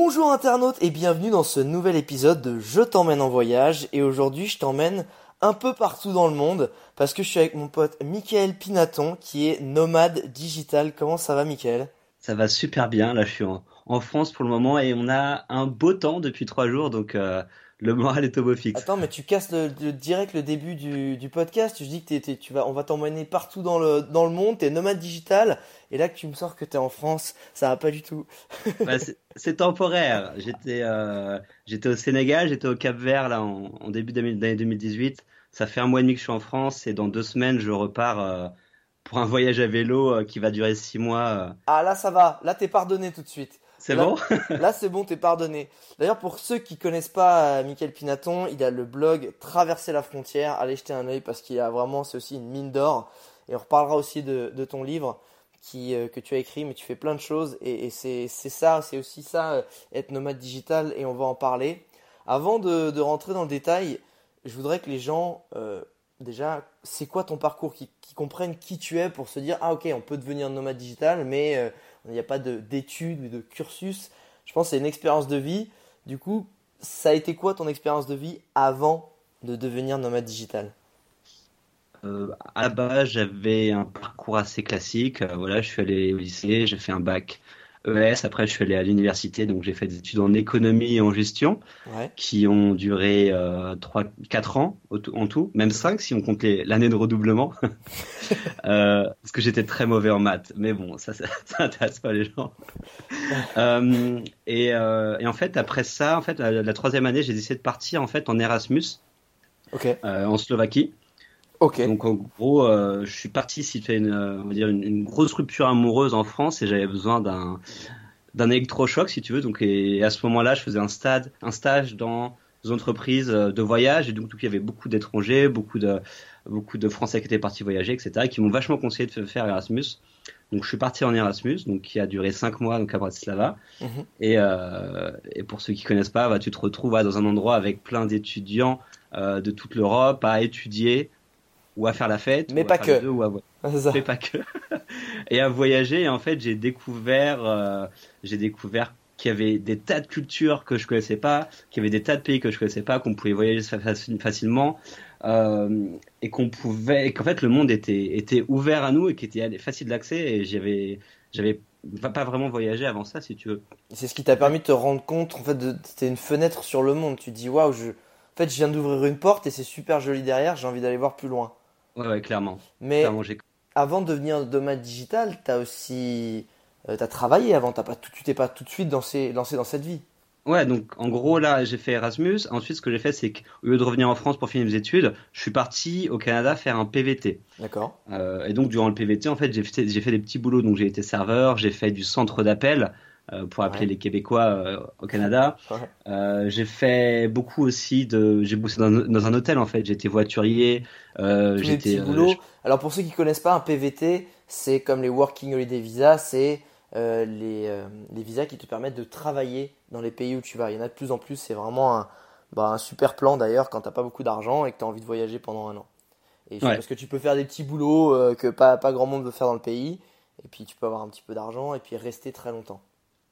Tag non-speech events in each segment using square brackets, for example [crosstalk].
Bonjour internautes et bienvenue dans ce nouvel épisode de Je t'emmène en voyage. Et aujourd'hui je t'emmène un peu partout dans le monde parce que je suis avec mon pote Michael Pinaton qui est nomade digital. Comment ça va Michael? Ça va super bien, là je suis en, en France pour le moment et on a un beau temps depuis trois jours. Donc euh, le moral est au beau fixe. Attends, mais tu casses le, le- direct le début du, du podcast. Tu dis que t'es- tu vas, on va t'emmener partout dans le, dans le monde. T'es nomade digital. Et là que tu me sors que t'es en France, ça va pas du tout. [laughs] Bah, c'est- temporaire. J'étais euh, j'étais au Sénégal, j'étais au Cap Vert là en, en début d'année d'année 2018. Ça fait un mois et demi que je suis en France et dans deux semaines je repars euh, pour un voyage à vélo euh, qui va durer six mois. Ah là, ça va. Là, t'es pardonné tout de suite. C'est Là- bon? [laughs] Là, c'est bon, t'es pardonné. D'ailleurs, pour ceux qui connaissent pas euh, Michael Pinaton, il a le blog Traverser la frontière. Allez jeter un œil parce qu'il a vraiment, c'est aussi une mine d'or. Et on reparlera aussi de, de ton livre qui, euh, que tu as écrit, mais tu fais plein de choses. Et, et c'est, ça, c'est aussi ça, euh, être nomade digital. Et on va en parler. Avant de, de rentrer dans le détail, je voudrais que les gens, euh, déjà, c'est quoi ton parcours, qui, qui comprennent qui tu es pour se dire, ah ok, on peut devenir nomade digital, mais euh, il n'y a pas de- d'études ou de cursus. Je pense que c'est une expérience de vie. Du coup, ça a été quoi ton expérience de vie avant de devenir nomade digital? Euh, à j'avais un parcours assez classique. Euh, voilà, je suis allé au lycée, j'ai fait un bac ES. Après, je suis allé à l'université, donc j'ai fait des études en économie et en gestion Ouais. qui ont duré euh, 3, 4 ans en tout, même 5 si on compte l'année de redoublement. [laughs] Euh, parce que j'étais très mauvais en maths. Mais bon, ça, ça, [laughs] ça intéresse pas les gens. [laughs] Euh, et, euh, et en fait, après ça, en fait, la, la troisième année, j'ai décidé de partir en fait en Erasmus en Slovaquie. Ok. Donc en gros, euh, je suis parti si tu fais une, euh, on va dire une, une grosse rupture amoureuse en France et j'avais besoin d'un d'un électrochoc si tu veux. Donc et à ce moment-là, je faisais un stade, un stage dans des entreprises euh, de voyage et donc il y avait beaucoup d'étrangers, beaucoup de beaucoup de Français qui étaient partis voyager, etc. et qui m'ont vachement conseillé de faire Erasmus. Donc je suis parti en Erasmus, donc qui a duré cinq mois donc à Bratislava. Mhm. Et, euh, et pour ceux qui connaissent pas, bah, tu te retrouves ouais, dans un endroit avec plein d'étudiants euh, de toute l'Europe à étudier ou à faire la fête, Mais ou à pas faire que. deux, ou à [laughs] mais pas que, [laughs] et à voyager. Et en fait, j'ai découvert, euh, j'ai découvert qu'il y avait des tas de cultures que je connaissais pas, qu'il y avait des tas de pays que je connaissais pas, qu'on pouvait voyager fa- faci- facilement, euh, et qu'on pouvait, qu'en fait le monde était était ouvert à nous et qui était facile d'accès. Et j'avais j'avais pas vraiment voyagé avant ça, si tu veux. C'est ce qui t'a permis de te rendre compte, en fait, c'était une fenêtre sur le monde. Tu te dis, waouh, je, en fait, je viens d'ouvrir une porte et c'est super joli derrière. J'ai envie d'aller voir plus loin. Ouais, ouais, clairement. Mais Clairement, avant de devenir nomade digital, t'as aussi, euh, travaillé avant. T'as pas, tout- tu t'es pas tout de suite lancé, lancé dans cette vie. Ouais, donc en gros là j'ai fait Erasmus. Ensuite ce que j'ai fait c'est qu'au lieu de revenir en France pour finir mes études, je suis parti au Canada faire un PVT. D'accord. Euh, et donc durant le PVT en fait j'ai fait, fait des petits boulots. Donc j'ai été serveur, j'ai fait du centre d'appel pour appeler Ouais. les Québécois euh, au Canada. Ouais. Euh, j'ai fait beaucoup aussi de, j'ai bossé dans, dans un hôtel en fait. J'étais voiturier. Euh, j'étais petits euh, boulots. je- Alors pour ceux qui connaissent pas, un PVT, c'est comme les Working Holiday Visa, c'est euh, les, euh, les visas qui te permettent de travailler dans les pays où tu vas. Il y en a de plus en plus. C'est vraiment un, bah, un super plan d'ailleurs quand t'as pas beaucoup d'argent et que tu as envie de voyager pendant un an. Et Ouais. parce que tu peux faire des petits boulots euh, que pas, pas grand monde veut faire dans le pays. Et puis tu peux avoir un petit peu d'argent et puis rester très longtemps.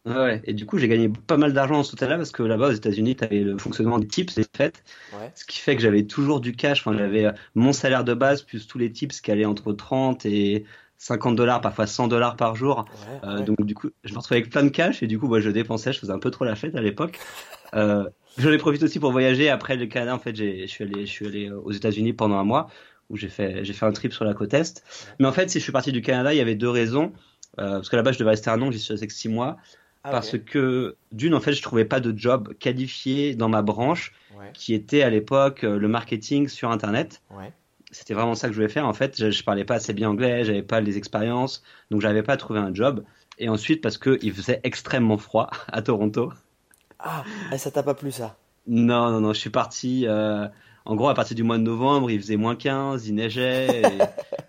Ouais. Et du coup, j'ai gagné pas mal d'argent ce hôtel-là parce que là-bas, aux États-Unis, tu avais le fonctionnement des tips, des fêtes. Ouais. Ce qui fait que j'avais toujours du cash. Enfin, j'avais euh, mon salaire de base plus tous les tips qui allaient entre 30 et 50 dollars, parfois 100 dollars par jour. Ouais, Euh, ouais. donc, du coup, je me retrouvais avec plein de cash et du coup, moi, je dépensais. Je faisais un peu trop la fête à l'époque. [laughs] Euh, J'en ai profité aussi pour voyager. Après le Canada, en fait, je suis allé, je suis allé aux États-Unis pendant un mois où j'ai fait, j'ai fait un trip sur la côte est. Mais en fait, si je suis parti du Canada, il y avait deux raisons. Euh, parce que là-bas, je devais rester un an, j'y suis resté six mois. Ah, parce que d'une, en fait, je trouvais pas de job qualifié dans ma branche, Ouais, qui était à l'époque euh, le marketing sur Internet. ouais. C'était vraiment ça que je voulais faire. En fait, je, je parlais pas assez bien anglais, j'avais pas les expériences, donc j'avais pas trouvé un job. Et ensuite, parce que il faisait extrêmement froid [laughs] à Toronto. Ah, eh, ça t'a pas plu ça? Non, non, non, je suis parti. euh, en gros, à partir du mois de novembre, il faisait moins 15, il neigeait. Et, et [laughs]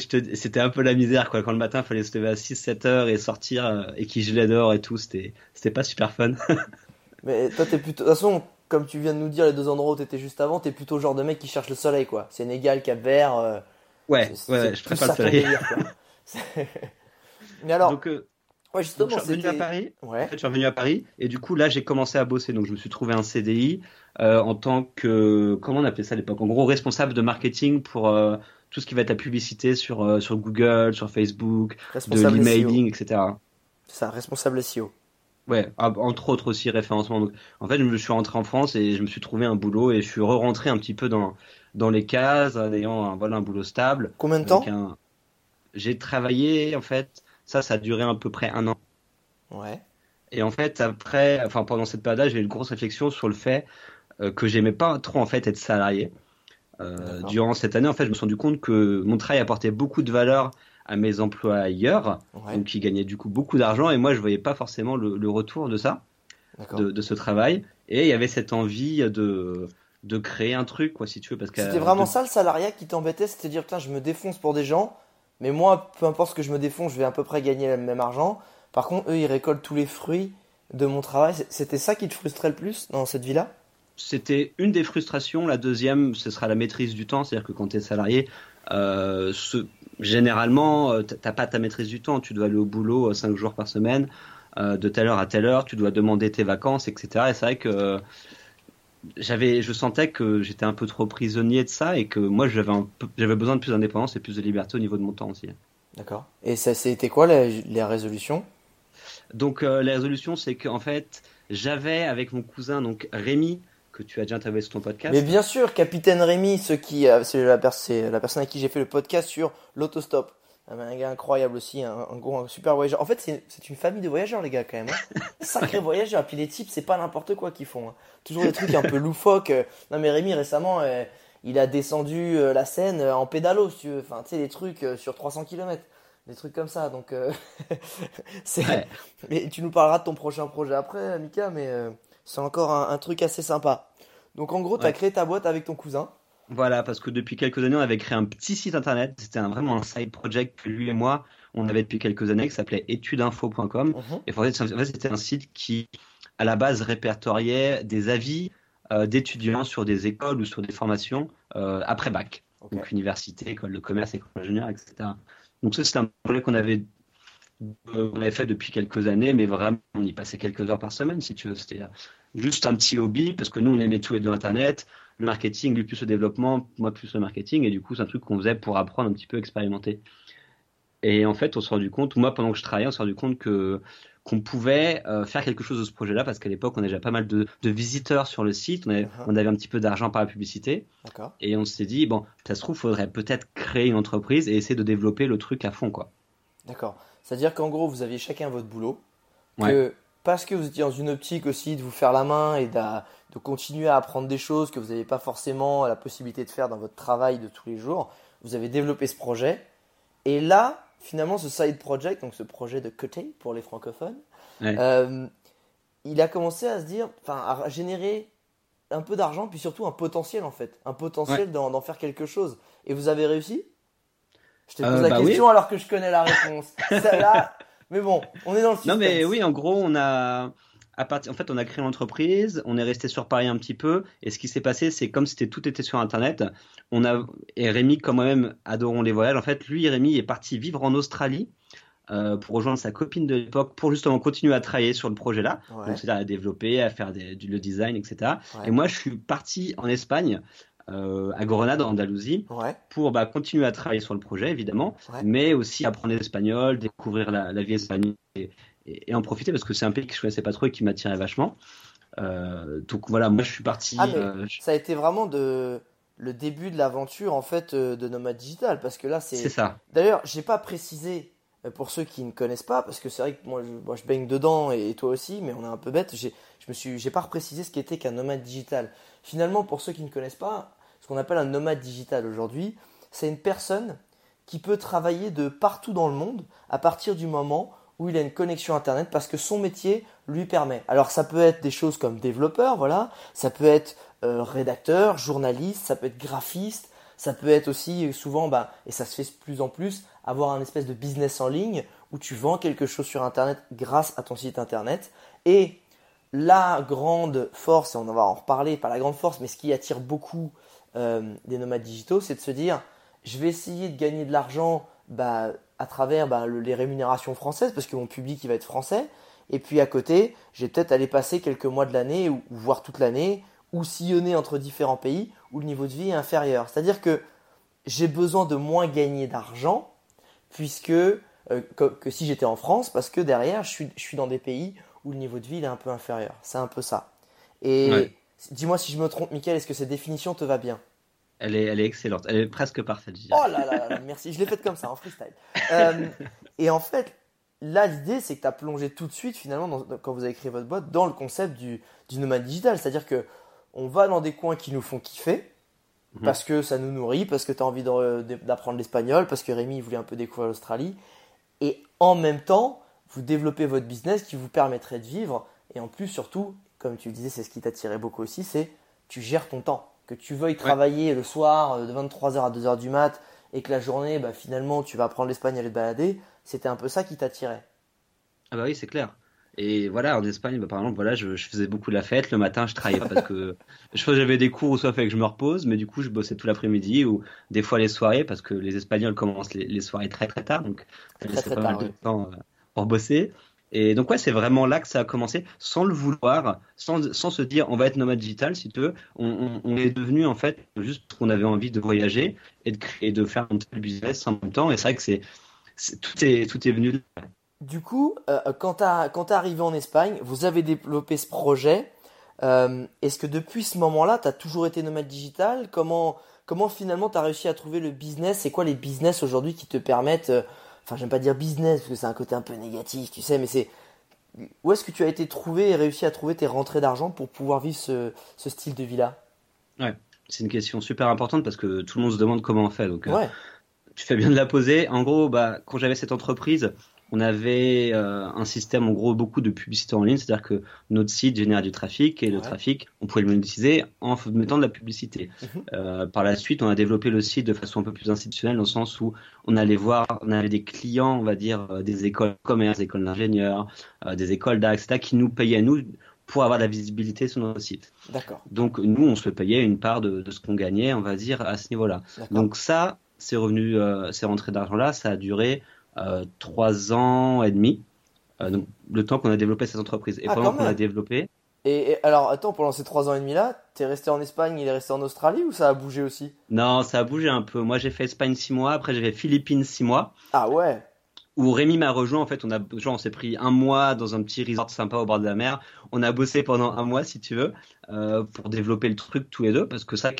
c'était un peu la misère, quoi. Quand le matin, il fallait se lever à 6-7 heures et sortir euh, et qu'il gelait dehors et tout. C'était, pas super fun. [laughs] Mais toi, t'es plutôt. De toute façon, comme tu viens de nous dire les deux endroits où t'étais juste avant, t'es plutôt le genre de mec qui cherche le soleil, quoi. Sénégal, Cap Vert. euh, Ouais, ouais, je préfère le soleil. délire, [laughs] [laughs] Mais alors, Donc, euh, ouais, donc, justement, je suis revenu à. Paris. En Ouais, fait, je suis revenu à Paris et du coup, là, j'ai commencé à bosser. Donc, je me suis trouvé un CDI euh, en tant que, comment on appelait ça à l'époque? En gros, responsable de marketing pour euh, tout ce qui va être la publicité sur, euh, sur Google, sur Facebook, de l'emailing, etc. C'est ça, responsable SEO. Ouais, ah, entre autres aussi référencement. Donc, en fait, je me suis rentré en France et je me suis trouvé un boulot et je suis re-rentré un petit peu dans, dans les cases en ayant un, voilà, un boulot stable. Combien de temps un... J'ai travaillé, en fait, ça, ça a duré à peu près un an. Ouais. Et en fait, après, enfin, pendant cette période-là, j'ai eu une grosse réflexion sur le fait euh, que j'aimais pas trop, en fait, être salarié. Euh, durant cette année, en fait, je me suis rendu compte que mon travail apportait beaucoup de valeur à mes employeurs, Ouais, donc qui gagnaient du coup beaucoup d'argent, et moi, je voyais pas forcément le, le retour de ça de, de ce travail. Et il y avait cette envie de, de créer un truc, quoi, si tu veux. Parce que, C'était vraiment de- ça le salariat qui t'embêtait, c'était dire putain, je me défonce pour des gens, mais moi, peu importe ce que je me défonce, je vais à peu près gagner le même argent. Par contre, eux, ils récoltent tous les fruits de mon travail. C'était ça qui te frustrait le plus dans cette vie-là? C'était une des frustrations. La deuxième, ce sera la maîtrise du temps. C'est-à-dire que quand tu es salarié, euh, ce- généralement, euh, t'as pas ta maîtrise du temps. Tu dois aller au boulot 5 jours par semaine, euh, de telle heure à telle heure. Tu dois demander tes vacances, etc. Et c'est vrai que euh, j'avais, je sentais que j'étais un peu trop prisonnier de ça et que moi, j'avais j'avais besoin de plus d'indépendance et plus de liberté au niveau de mon temps aussi. D'accord. Et ça, c'était quoi les, les résolutions? Donc euh, la résolution, c'est qu'en fait, j'avais avec mon cousin, donc Rémi, que tu as déjà interviewé sur ton podcast. Mais bien sûr, Capitaine Rémi, ce qui, c'est la, personne avec qui j'ai fait le podcast sur l'autostop. Un un gars incroyable aussi, un, un gros, un super voyageur. En fait, c'est une famille de voyageurs, les gars, quand même. Hein. [laughs] Sacré voyageurs. Puis les types, c'est pas n'importe quoi qu'ils font. hein. Toujours des trucs un peu loufoques. Non, mais Rémi, récemment, euh, il a descendu euh, la Seine euh, en pédalo, si tu veux. Enfin, tu sais, des trucs euh, sur 300 km. Des trucs comme ça. Donc, euh. [laughs] Ouais. Mais tu nous parleras de ton prochain projet après, Mika, mais euh, c'est encore un, un truc assez sympa. Donc, en gros, tu as Ouais. créé ta boîte avec ton cousin. Voilà, parce que depuis quelques années, on avait créé un petit site internet. C'était un- vraiment un side project que lui et moi, on avait depuis quelques années, qui s'appelait étudeinfo.com. Mhm. Et en fait, c'était un site qui, à la base, répertoriait des avis euh, d'étudiants sur des écoles ou sur des formations euh, après bac. Donc, université, école de commerce, école d'ingénieur, etc. Donc, ça, c'était un projet qu'on avait, euh, on avait fait depuis quelques années, mais vraiment, on y passait quelques heures par semaine, si tu veux. C'était juste un petit hobby, parce que nous, on aimait tous les deux Internet, le marketing, lui plus le développement, moi plus le marketing, et du coup, c'est un truc qu'on faisait pour apprendre un petit peu, expérimenter. Et en fait, on s'est rendu compte, moi, pendant que je travaillais, on s'est rendu compte que qu'on pouvait euh, faire quelque chose de ce projet-là, parce qu'à l'époque, on avait déjà pas mal de, de visiteurs sur le site, on avait, Mhm. on avait un petit peu d'argent par la publicité, et on s'est dit, bon, ça se trouve, faudrait peut-être créer une entreprise et essayer de développer le truc à fond, quoi. D'accord. C'est-à-dire qu'en gros, vous aviez chacun votre boulot. Ouais. Parce que vous étiez dans une optique aussi de vous faire la main et de continuer à apprendre des choses que vous n'avez pas forcément la possibilité de faire dans votre travail de tous les jours, vous avez développé ce projet. Et là, finalement, ce side project, donc ce projet de côté pour les francophones, Ouais. euh, il a commencé à se dire, enfin, à générer un peu d'argent, puis surtout un potentiel en fait, un potentiel d'en d'en faire quelque chose. Et vous avez réussi? Je te Euh, pose la bah oui. question alors que je connais la réponse. Celle-là, mais bon, on est dans le Non, mais oui, en gros, on a, à en fait, on a créé l'entreprise, on est resté sur Paris un petit peu, et ce qui s'est passé, c'est comme c'était tout était sur Internet, on a, et Rémi, comme moi-même, adorons les voyages. En fait, lui, Rémi, est parti vivre en Australie, euh, pour rejoindre sa copine de l'époque, pour justement continuer à travailler sur le projet-là. Ouais. Donc, c'est-à-dire à développer, à faire des- du, le design, etc. Ouais. Et moi, je suis parti en Espagne, euh, à Grenade, en Andalousie, Ouais, pour bah, continuer à travailler sur le projet, évidemment, Ouais. mais aussi apprendre l'espagnol, découvrir la, la vie espagnole et, et- et en profiter parce que c'est un pays que je connaissais pas trop et qui m'attirait vachement. Euh, donc voilà, moi je suis parti. Ah, euh, je- ça a été vraiment de le début de l'aventure en fait euh, de Nomad Digital parce que là c'est c'est. ça. D'ailleurs, j'ai pas précisé pour ceux qui ne connaissent pas parce que c'est vrai que moi je, moi, je baigne dedans et, et toi aussi, mais on est un peu bête. J'ai je me suis j'ai pas reprécisé ce qu'était qu'un nomade digital. Finalement, pour ceux qui ne connaissent pas, qu'on appelle un nomade digital aujourd'hui, c'est une personne qui peut travailler de partout dans le monde à partir du moment où il a une connexion internet parce que son métier lui permet. Alors ça peut être des choses comme développeur, voilà, ça peut être euh, rédacteur, journaliste, ça peut être graphiste, ça peut être aussi euh, souvent, bah, et ça se fait de plus en plus, avoir un espèce de business en ligne où tu vends quelque chose sur internet grâce à ton site internet. Et la grande force, et on va en reparler, pas la grande force, mais ce qui attire beaucoup euh, des nomades digitaux, c'est de se dire, je vais essayer de gagner de l'argent bah, à travers bah, le- les rémunérations françaises, parce que mon public il va être français. Et puis à côté, je vais peut-être aller passer quelques mois de l'année, ou, ou voire toute l'année, ou sillonner entre différents pays où le niveau de vie est inférieur. C'est-à-dire que j'ai besoin de moins gagner d'argent, puisque euh, que, que si j'étais en France, parce que derrière, je suis, je suis dans des pays où le niveau de vie il est un peu inférieur. C'est un peu ça. Et Ouais. dis-moi si je me trompe, Michael, est-ce que cette définition te va bien? Elle est, elle est excellente. Elle est presque parfaite, je dirais. Oh là là merci. Je l'ai faite comme ça, en freestyle. Euh, et en fait, là, l'idée, c'est que tu as plongé tout de suite, finalement, dans- quand vous avez créé votre boîte, dans le concept du, du nomade digital. C'est-à-dire que on va dans des coins qui nous font kiffer, Mhm. parce que ça nous nourrit, parce que tu as envie d'apprendre l'espagnol, parce que Rémi il voulait un peu découvrir l'Australie. Et en même temps, vous développez votre business qui vous permettrait de vivre. Et en plus, surtout, comme tu le disais, c'est ce qui t'attirait beaucoup aussi, c'est tu gères ton temps. Que tu veuilles travailler le soir euh, de 23h à 2h du mat et que la journée, bah, finalement, tu vas apprendre l'espagnol et te balader, c'était un peu ça qui t'attirait. Ah bah oui, c'est clair. Et voilà, en Espagne, bah, par exemple, voilà, je, je faisais beaucoup de la fête. Le matin, je travaillais parce que [laughs] je j'avais des cours où soit fait que je me repose, mais du coup, je bossais tout l'après-midi ou des fois les soirées parce que les Espagnols commencent les, les soirées très très tard, donc ça Très, très pas tard, mal de temps euh, pour bosser. Et donc ouais, c'est vraiment là que ça a commencé, sans le vouloir, sans, sans se dire on va être nomade digital, si tu veux. On, est devenu en fait juste parce qu'on avait envie de voyager et de créer, de faire un petit business en même temps. Et c'est vrai que c'est, tout est tout est venu de là. Du coup, euh, quand tu es arrivé en Espagne, vous avez développé ce projet. Euh, Est-ce que depuis ce moment-là, tu as toujours été nomade digital? Comment, comment finalement tu as réussi à trouver le business? C'est quoi les business aujourd'hui qui te permettent, euh, enfin j'aime pas dire business parce que c'est un côté un peu négatif, tu sais, mais c'est où est-ce que tu as été trouvé et réussi à trouver tes rentrées d'argent pour pouvoir vivre ce, ce style de vie-là? C'est une question super importante parce que tout le monde se demande comment on fait. Donc, euh, Ouais, tu fais bien de la poser. En gros, bah, quand j'avais cette entreprise, on avait euh, un système, en gros, beaucoup de publicité en ligne. C'est-à-dire que notre site générait du trafic et le trafic, on pouvait le monétiser en mettant de la publicité. Mhm. Euh, par la suite, on a développé le site de façon un peu plus institutionnelle dans le sens où on allait voir, on avait des clients, on va dire, euh, des écoles de commerce, des écoles d'ingénieurs, des écoles d'art, etc., qui nous payaient à nous pour avoir de la visibilité sur notre site. d'accord. Donc, nous, on se payait une part de, de ce qu'on gagnait, on va dire, à ce niveau-là. Donc ça, ces revenus, ces rentrées d'argent-là, ça a duré trois ans et demi. Euh, donc le temps qu'on a développé cette entreprise. Et Ah, pendant qu'on même. développé, Et, et alors, attends, pendant ces trois ans et demi là, t'es resté en Espagne, il est resté en Australie ou ça a bougé aussi? Non, ça a bougé un peu. Moi, j'ai fait Espagne six mois, après j'ai fait Philippines six mois, Ah ouais, où Rémi m'a rejoint. En fait, on a, genre, on s'est pris un mois dans un petit resort sympa au bord de la mer. On a bossé pendant un mois, si tu veux, euh, pour développer le truc tous les deux, parce que ça,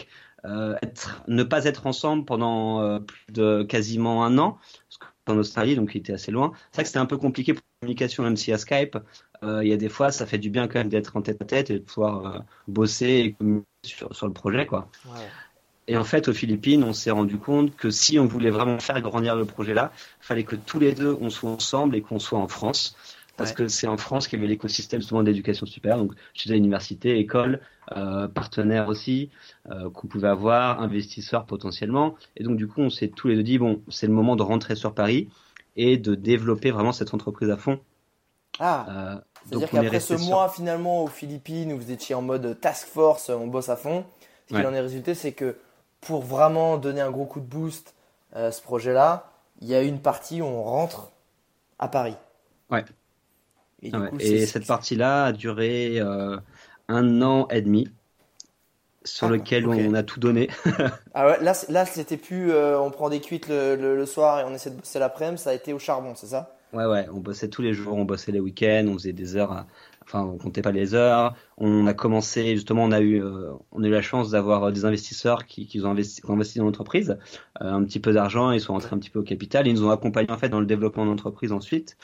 euh, être, ne pas être ensemble pendant euh, plus de quasiment un an, parce qu'en Australie, donc il était assez loin. C'est vrai que c'était un peu compliqué pour la communication, même si à Skype, euh, il y a des fois, ça fait du bien quand même d'être en tête à tête et de pouvoir euh, bosser et communiquer sur, sur le projet, quoi. ouais. Et en fait, aux Philippines, on s'est rendu compte que si on voulait vraiment faire grandir le projet-là, il fallait que tous les deux, on soit ensemble et qu'on soit en France. Parce Ouais. que c'est en France qu'il y avait l'écosystème souvent d'éducation supérieure. Donc, j'étais à l'université, école, euh, partenaires aussi, euh, qu'on pouvait avoir, investisseurs potentiellement. Et donc, du coup, on s'est tous les deux dit, bon, c'est le moment de rentrer sur Paris et de développer vraiment cette entreprise à fond. Ah, Euh, c'est-à-dire qu'après ce sur- mois finalement aux Philippines où vous étiez en mode task force, on bosse à fond, ce Ouais. en est résulté, c'est que pour vraiment donner un gros coup de boost à ce projet-là, il y a une partie où on rentre à Paris. Ouais. Et, Ah ouais. coup, Et c'est- cette partie-là a duré euh, un an et demi, sur Ah, lequel on a tout donné. [laughs] Ah ouais, là, là c'était plus euh, on prend des cuites le, le- le soir et on essaie de bosser l'après-midi, ça a été au charbon, c'est ça? Ouais, ouais, on bossait tous les jours, on bossait les week-ends, on faisait des heures à, enfin on comptait pas les heures. On a commencé justement, on a eu, euh, on a eu la chance d'avoir euh, des investisseurs qui, qui, ont investi, qui ont investi dans l'entreprise, euh, un petit peu d'argent, ils sont rentrés un petit peu au capital, ils nous ont accompagnés en fait dans le développement de l'entreprise ensuite.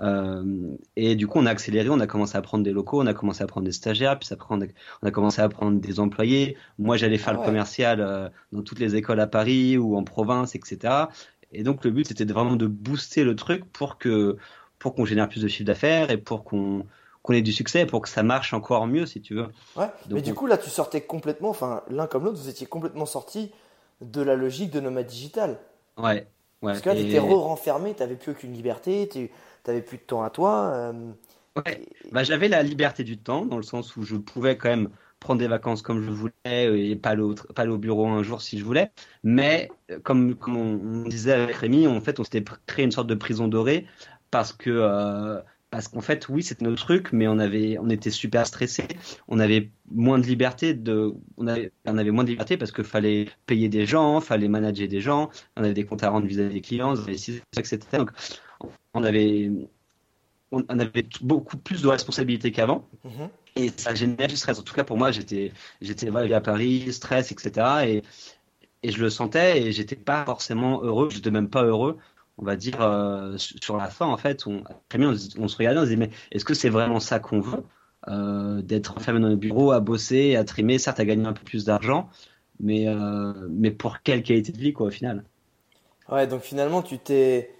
Mhm. et du coup, on a accéléré, on a commencé à prendre des locaux, on a commencé à prendre des stagiaires, puis après on a, on a commencé à prendre des employés. Moi, j'allais faire le ah commercial dans toutes les écoles à Paris ou en province, etc. Et donc le but c'était vraiment de booster le truc pour que pour qu'on génère plus de chiffre d'affaires et pour qu'on qu'on ait du succès pour que ça marche encore mieux, si tu veux. Ouais, mais du coup, là, tu sortais complètement, enfin, l'un comme l'autre, vous étiez complètement sortis de la logique de nomade digital. Ouais, ouais. Parce que là, tu étais renfermé, tu n'avais plus aucune liberté, tu n'avais plus de temps à toi. Euh, ouais, bah, j'avais la liberté du temps, dans le sens où je pouvais quand même prendre des vacances comme je voulais et pas aller au, pas au bureau un jour si je voulais. Mais comme, comme on, disait avec Rémi, en fait, on s'était créé une sorte de prison dorée parce que euh, parce qu'en fait, oui, c'était notre truc, mais on avait, on était super stressé. On avait moins de liberté de, on avait, on avait moins de liberté parce qu'il fallait payer des gens, fallait manager des gens. On avait des comptes à rendre vis-à-vis des clients, etc. Donc, on avait, on avait beaucoup plus de responsabilités qu'avant. Mm-hmm. Et ça générait du stress. En tout cas, pour moi, j'étais, j'étais à Paris, stress, etc. Et, et je le sentais et j'étais pas forcément heureux. Je n'étais même pas heureux on va dire, euh, sur la fin, en fait, on, on, se regardait, on se disait, mais est-ce que c'est vraiment ça qu'on veut euh, D'être enfermé dans le bureau, à bosser, à trimer, certes, à gagner un peu plus d'argent, mais, euh, mais pour quelle qualité de vie, quoi, au final? Ouais, donc finalement, tu t'es.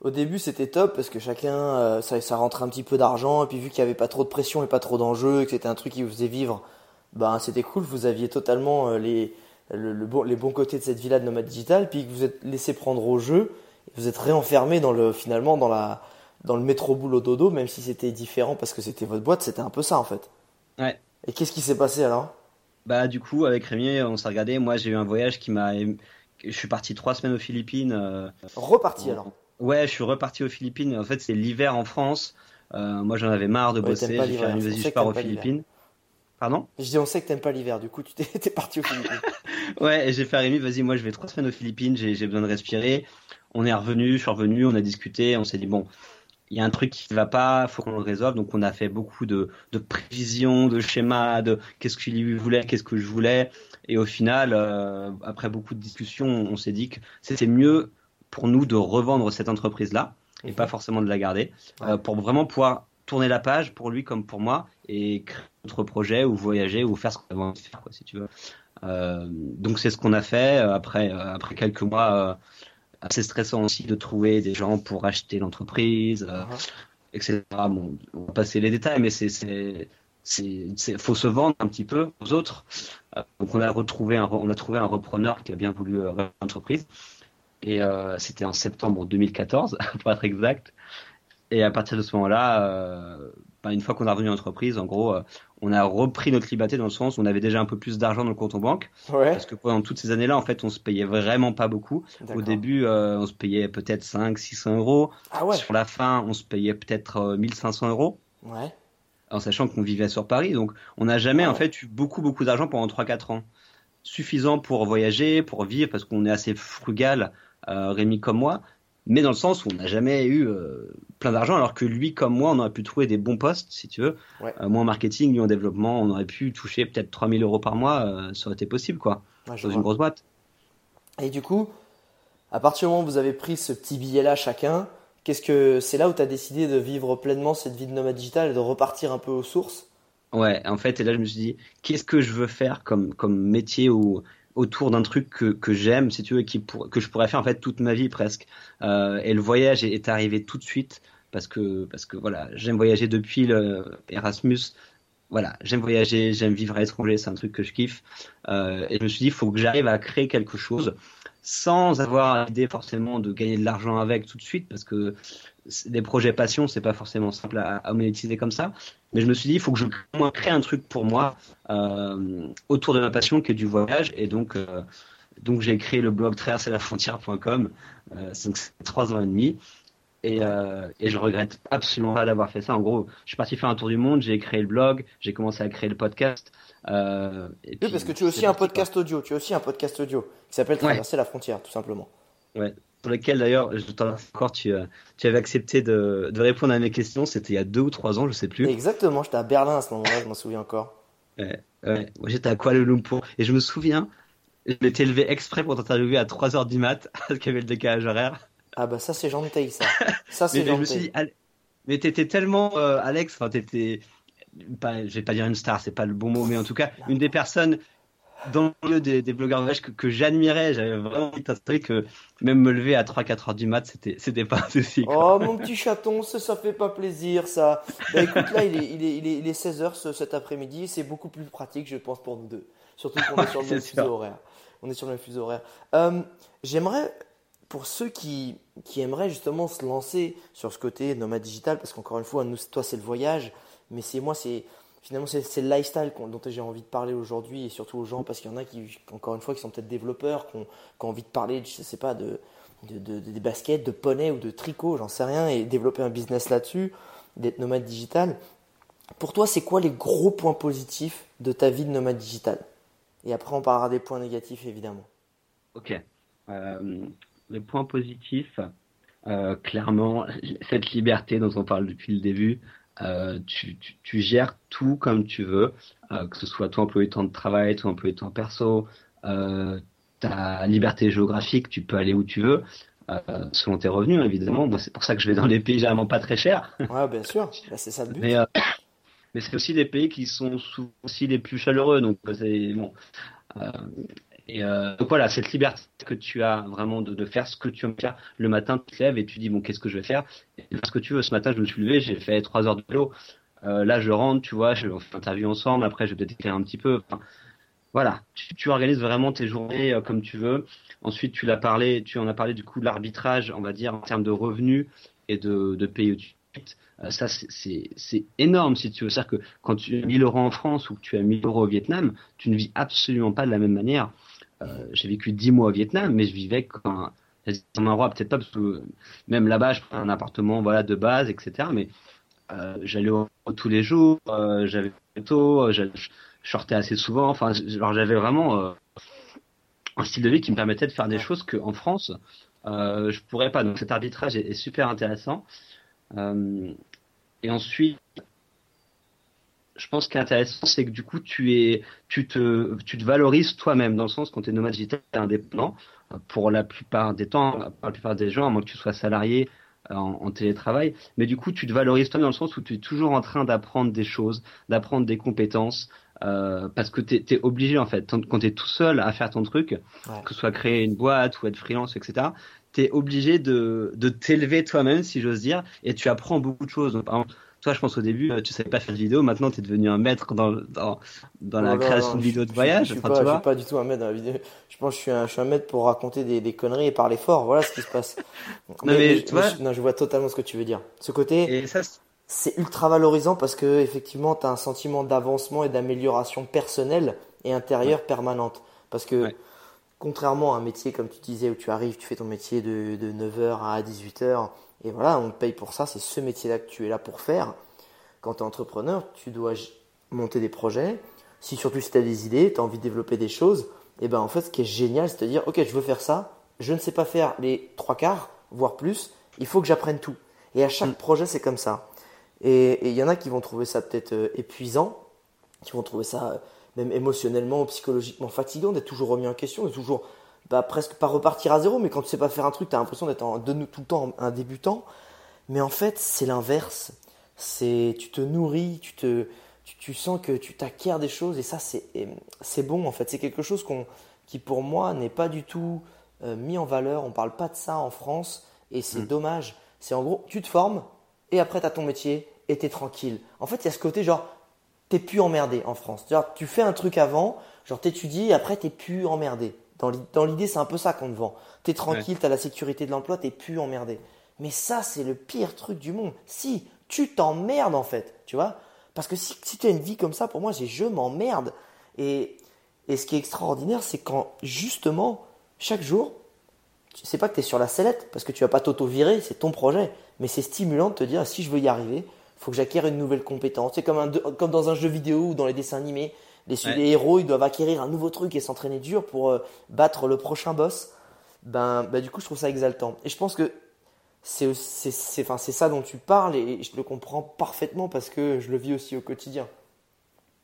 Au début, c'était top parce que chacun, ça, ça rentrait un petit peu d'argent, et puis vu qu'il n'y avait pas trop de pression et pas trop d'enjeux, que c'était un truc qui vous faisait vivre, ben c'était cool, vous aviez totalement les, le, les bons côtés de cette villa de nomade digital, puis que vous êtes laissé prendre au jeu vous êtes réenfermé dans le finalement dans la dans le métro boulot dodo, même si c'était différent parce que c'était votre boîte, c'était un peu ça en fait. Ouais. Et qu'est-ce qui s'est passé alors? Bah du coup avec Rémi, on s'est regardé. Moi j'ai eu un voyage qui m'a, je suis parti trois semaines aux Philippines. Euh, reparti alors Ouais, je suis reparti aux Philippines. En fait c'est l'hiver en France. Euh, moi j'en avais marre de bosser. J'ai fait pars aux Philippines. Pardon Je dis on sait que t'aimes pas l'hiver, du coup tu t'es [laughs] parti aux Philippines. [laughs] ouais, j'ai fait à Rémi, vas-y moi je vais trois semaines aux Philippines, j'ai besoin de respirer on est revenu, je suis revenu, on a discuté, on s'est dit bon, il y a un truc qui ne va pas, faut qu'on le résolve. Donc on a fait beaucoup de, prévisions, de schémas, de qu'est-ce qu'il lui voulait, qu'est-ce que je voulais. Et au final, euh, après beaucoup de discussions, on s'est dit que c'était mieux pour nous de revendre cette entreprise-là et pas forcément de la garder, euh, pour vraiment pouvoir tourner la page pour lui comme pour moi et créer notre projet ou voyager ou faire ce qu'on a envie de faire, quoi, si tu veux. Euh, donc c'est ce qu'on a fait après après quelques mois assez stressant aussi de trouver des gens pour acheter l'entreprise, euh, uh-huh. etc. Bon, on va passer les détails, mais c'est c'est faut se vendre un petit peu aux autres. Euh, donc on a retrouvé un, on a trouvé un repreneur qui a bien voulu euh, l'entreprise. Et c'était en septembre 2014, [laughs] pour être exact. Et à partir de ce moment-là, bah, une fois qu'on a revenu l'entreprise, en gros, on a repris notre liberté dans le sens où on avait déjà un peu plus d'argent dans le compte en banque. Parce que pendant toutes ces années-là, en fait, on se payait vraiment pas beaucoup. Au début, euh, on se payait peut-être 5, 600 euros. Ah ouais. Sur la fin, on se payait peut-être 1500 euh, euros. Ouais. En sachant qu'on vivait sur Paris. Donc, on n'a jamais, en fait, eu beaucoup, beaucoup d'argent pendant 3-4 ans. Suffisant pour voyager, pour vivre, parce qu'on est assez frugal, euh, Rémi comme moi mais dans le sens où on n'a jamais eu euh, plein d'argent, alors que lui, comme moi, on aurait pu trouver des bons postes, si tu veux. Euh, moi en marketing, lui en développement, on aurait pu toucher peut-être 3000 euros par mois, euh, ça aurait été possible, quoi, dans une grosse boîte. Et du coup, à partir du moment où vous avez pris ce petit billet-là chacun, qu'est-ce que c'est là où tu as décidé de vivre pleinement cette vie de nomade digital et de repartir un peu aux sources? Ouais, en fait, et là je me suis dit, qu'est-ce que je veux faire comme, comme métier ou autour d'un truc que, que j'aime, si tu veux, qui que je pourrais faire en fait toute ma vie presque. Euh, et le voyage est, arrivé tout de suite parce que parce que voilà, j'aime voyager depuis le Erasmus. Voilà, j'aime voyager, j'aime vivre à l'étranger, c'est un truc que je kiffe. Euh, et je me suis dit, il faut que j'arrive à créer quelque chose sans avoir l'idée forcément de gagner de l'argent avec tout de suite, parce que des projets passion, c'est pas forcément simple à, à, monétiser comme ça. Mais je me suis dit, il faut que je crée un truc pour moi euh, autour de ma passion qui est du voyage. Et donc, euh, donc j'ai créé le blog traverser-la-frontière.com. Euh, c'est trois ans et demi. Et, euh, et je regrette absolument pas d'avoir fait ça. En gros, je suis parti faire un tour du monde, j'ai créé le blog, j'ai commencé à créer le podcast. Euh, et oui, parce que tu as aussi un podcast audio. Tu as aussi un podcast audio qui s'appelle Traverser la frontière, tout simplement. Ouais. Sur lequel d'ailleurs, je t'en encore, tu, euh, tu avais accepté de, de répondre à mes questions. C'était il y a deux ou trois ans, je sais plus. Exactement, j'étais à Berlin à ce moment-là, je m'en souviens encore. Ouais, ouais. Moi, j'étais à Kuala Lumpur et je me souviens, je m'étais levé exprès pour t'interviewer à 3 heures du mat [laughs] parce qu'il y avait le décalage horaire. Ah bah ça c'est gentil ça. Ça [laughs] c'est Mais, mais je me suis gentil. dit, Al- mais t'étais tellement euh, Alex, enfin t'étais, pas, je vais pas dire une star, c'est pas le bon mot, mais en tout cas une des personnes dans le milieu des, des blogueurs voyage que, que j'admirais. J'avais vraiment envie de t'installer que même me lever à 3-4 heures du mat, c'était, c'était pas un souci. quoi. Oh mon petit chaton, ça, ça fait pas plaisir ça. Bah écoute là il est, il est, il est, il est 16h ce, cet après-midi, c'est beaucoup plus pratique je pense pour nous deux. Surtout qu'on est sur [laughs] le même fuseau horaire. On est sur le même fuseau horaire. Euh, J'aimerais, pour ceux qui, qui aimeraient justement se lancer sur ce côté nomade digital, parce qu'encore une fois, nous, toi c'est le voyage, mais c'est moi c'est finalement c'est le lifestyle dont j'ai envie de parler aujourd'hui et surtout aux gens parce qu'il y en a qui encore une fois qui sont peut-être développeurs, qui ont, envie de parler, de, je sais pas, de- des baskets, de poney ou de tricot, j'en sais rien, et développer un business là-dessus, d'être nomade digital. Pour toi, c'est quoi les gros points positifs de ta vie de nomade digital? Et après, on parlera des points négatifs, évidemment. Ok. Euh, les points positifs, euh, clairement, cette liberté dont on parle depuis le début, euh, tu, tu, tu gères tout comme tu veux, euh, que ce soit ton emploi du temps de travail, ton emploi du temps perso, euh, ta liberté géographique, tu peux aller où tu veux, selon tes revenus, évidemment. Moi, c'est pour ça que je vais dans les pays généralement pas très chers. Ouais, bien sûr, Bah, c'est ça le but. Mais, mais c'est aussi des pays qui sont souvent aussi les plus chaleureux, donc c'est bon. Et euh, donc voilà, cette liberté que tu as vraiment de, faire ce que tu veux faire le matin, tu te lèves et tu dis bon qu'est-ce que je vais faire? Et ce que tu veux. Ce matin, je me suis levé, j'ai fait trois heures de vélo. Euh, là, je rentre, tu vois, je on fait interview ensemble. Après, je vais peut-être écrire un petit peu. Voilà, tu, organises vraiment tes journées euh, comme tu veux. Ensuite, tu l'as parlé, tu en as parlé du coup de l'arbitrage, on va dire en termes de revenus et de, de ça, c'est énorme si tu veux. C'est-à-dire que quand tu as 1000 euros en France ou que tu as 1000 euros au Vietnam, tu ne vis absolument pas de la même manière. Euh, J'ai vécu 10 mois au Vietnam, mais je vivais comme un, roi, peut-être pas, parce que même là-bas, je prenais un appartement voilà, de base, etc. Mais euh, j'allais au tous les jours, euh, j'avais tôt, euh, je je sortais assez souvent. Enfin, j'avais vraiment euh, un style de vie qui me permettait de faire des choses qu'en France, euh, je pourrais pas. Donc cet arbitrage est, est super intéressant. Et ensuite, je pense qu'il est intéressant, c'est que du coup, tu es, tu te, tu te valorises toi-même dans le sens quand tu es nomade digital indépendant. Pour la plupart des temps, pour la plupart des gens, à moins que tu sois salarié euh, en, en télétravail, mais du coup, tu te valorises toi dans le sens où tu es toujours en train d'apprendre des choses, d'apprendre des compétences, euh, parce que tu es, obligé en fait, quand tu es tout seul à faire ton truc, Ouais. que ce soit créer une boîte ou être freelance, etc., tu es obligé de, de t'élever toi-même, si j'ose dire, et tu apprends beaucoup de choses. Donc, par exemple, toi, je pense au début, euh, tu savais pas faire de vidéo, maintenant tu es devenu un maître dans, dans, dans la création de je- vidéos de je- voyage. Je, suis Enfin, pas, tu je vois. suis pas du tout un maître dans la vidéo. Je pense que je suis un, je suis un maître pour raconter des, des conneries et parler fort. Voilà ce qui se passe. mais je- tu vois- je, non, je vois totalement ce que tu veux dire. Ce côté, Et ça, c'est- ultra valorisant parce que effectivement, tu as un sentiment d'avancement et d'amélioration personnelle et intérieure permanente. Parce que Ouais. contrairement à un métier comme tu disais où tu arrives, tu fais ton métier de, de 9h à 18h et voilà, on te paye pour ça, c'est ce métier-là que tu es là pour faire. Quand tu es entrepreneur, tu dois monter des projets. Si surtout si tu as des idées, tu as envie de développer des choses, et ben en fait, ce qui est génial, c'est de dire OK, je veux faire ça, je ne sais pas faire les trois quarts, voire plus, il faut que j'apprenne tout. Et à chaque Mm. projet, c'est comme ça. Et et il y en a qui vont trouver ça peut-être euh, épuisant, qui vont trouver ça euh, même émotionnellement ou psychologiquement fatigant d'être toujours remis en question, de toujours bah, presque pas repartir à zéro, mais quand tu sais pas faire un truc, tu as l'impression d'être tout le temps un débutant. Mais en fait, c'est l'inverse. C'est tu te nourris, tu te tu, tu sens que tu t'acquiers des choses et ça c'est c'est bon en fait. C'est quelque chose qu'on qui pour moi n'est pas du tout euh, mis en valeur. On parle pas de ça en France et c'est dommage. C'est en gros, tu te formes et après tu as ton métier et tu es tranquille. En fait, il y a ce côté genre t'es plus emmerdé en France. Genre, tu fais un truc avant, genre t'étudies et après t'es plus emmerdé. Dans l'i- dans l'idée, c'est un peu ça qu'on te vend. T'es tranquille, t'as la sécurité de l'emploi, t'es plus emmerdé. Mais ça, c'est le pire truc du monde. Si, tu t'emmerdes en fait, tu vois Parce que si, si tu as une vie comme ça, pour moi, c'est je m'emmerde. Et, et ce qui est extraordinaire, c'est quand justement, chaque jour, tu sais pas que tu es sur la sellette, parce que tu vas pas t'auto-virer, c'est ton projet. Mais c'est stimulant de te dire, si je veux y arriver, faut que j'acquière une nouvelle compétence. C'est comme, un, comme dans un jeu vidéo ou dans les dessins animés. Les, Ouais. les héros, ils doivent acquérir un nouveau truc et s'entraîner dur pour euh, battre le prochain boss. ben, ben du coup je trouve ça exaltant. Et je pense que c'est c'est enfin, ça dont tu parles et je le comprends parfaitement parce que je le vis aussi au quotidien.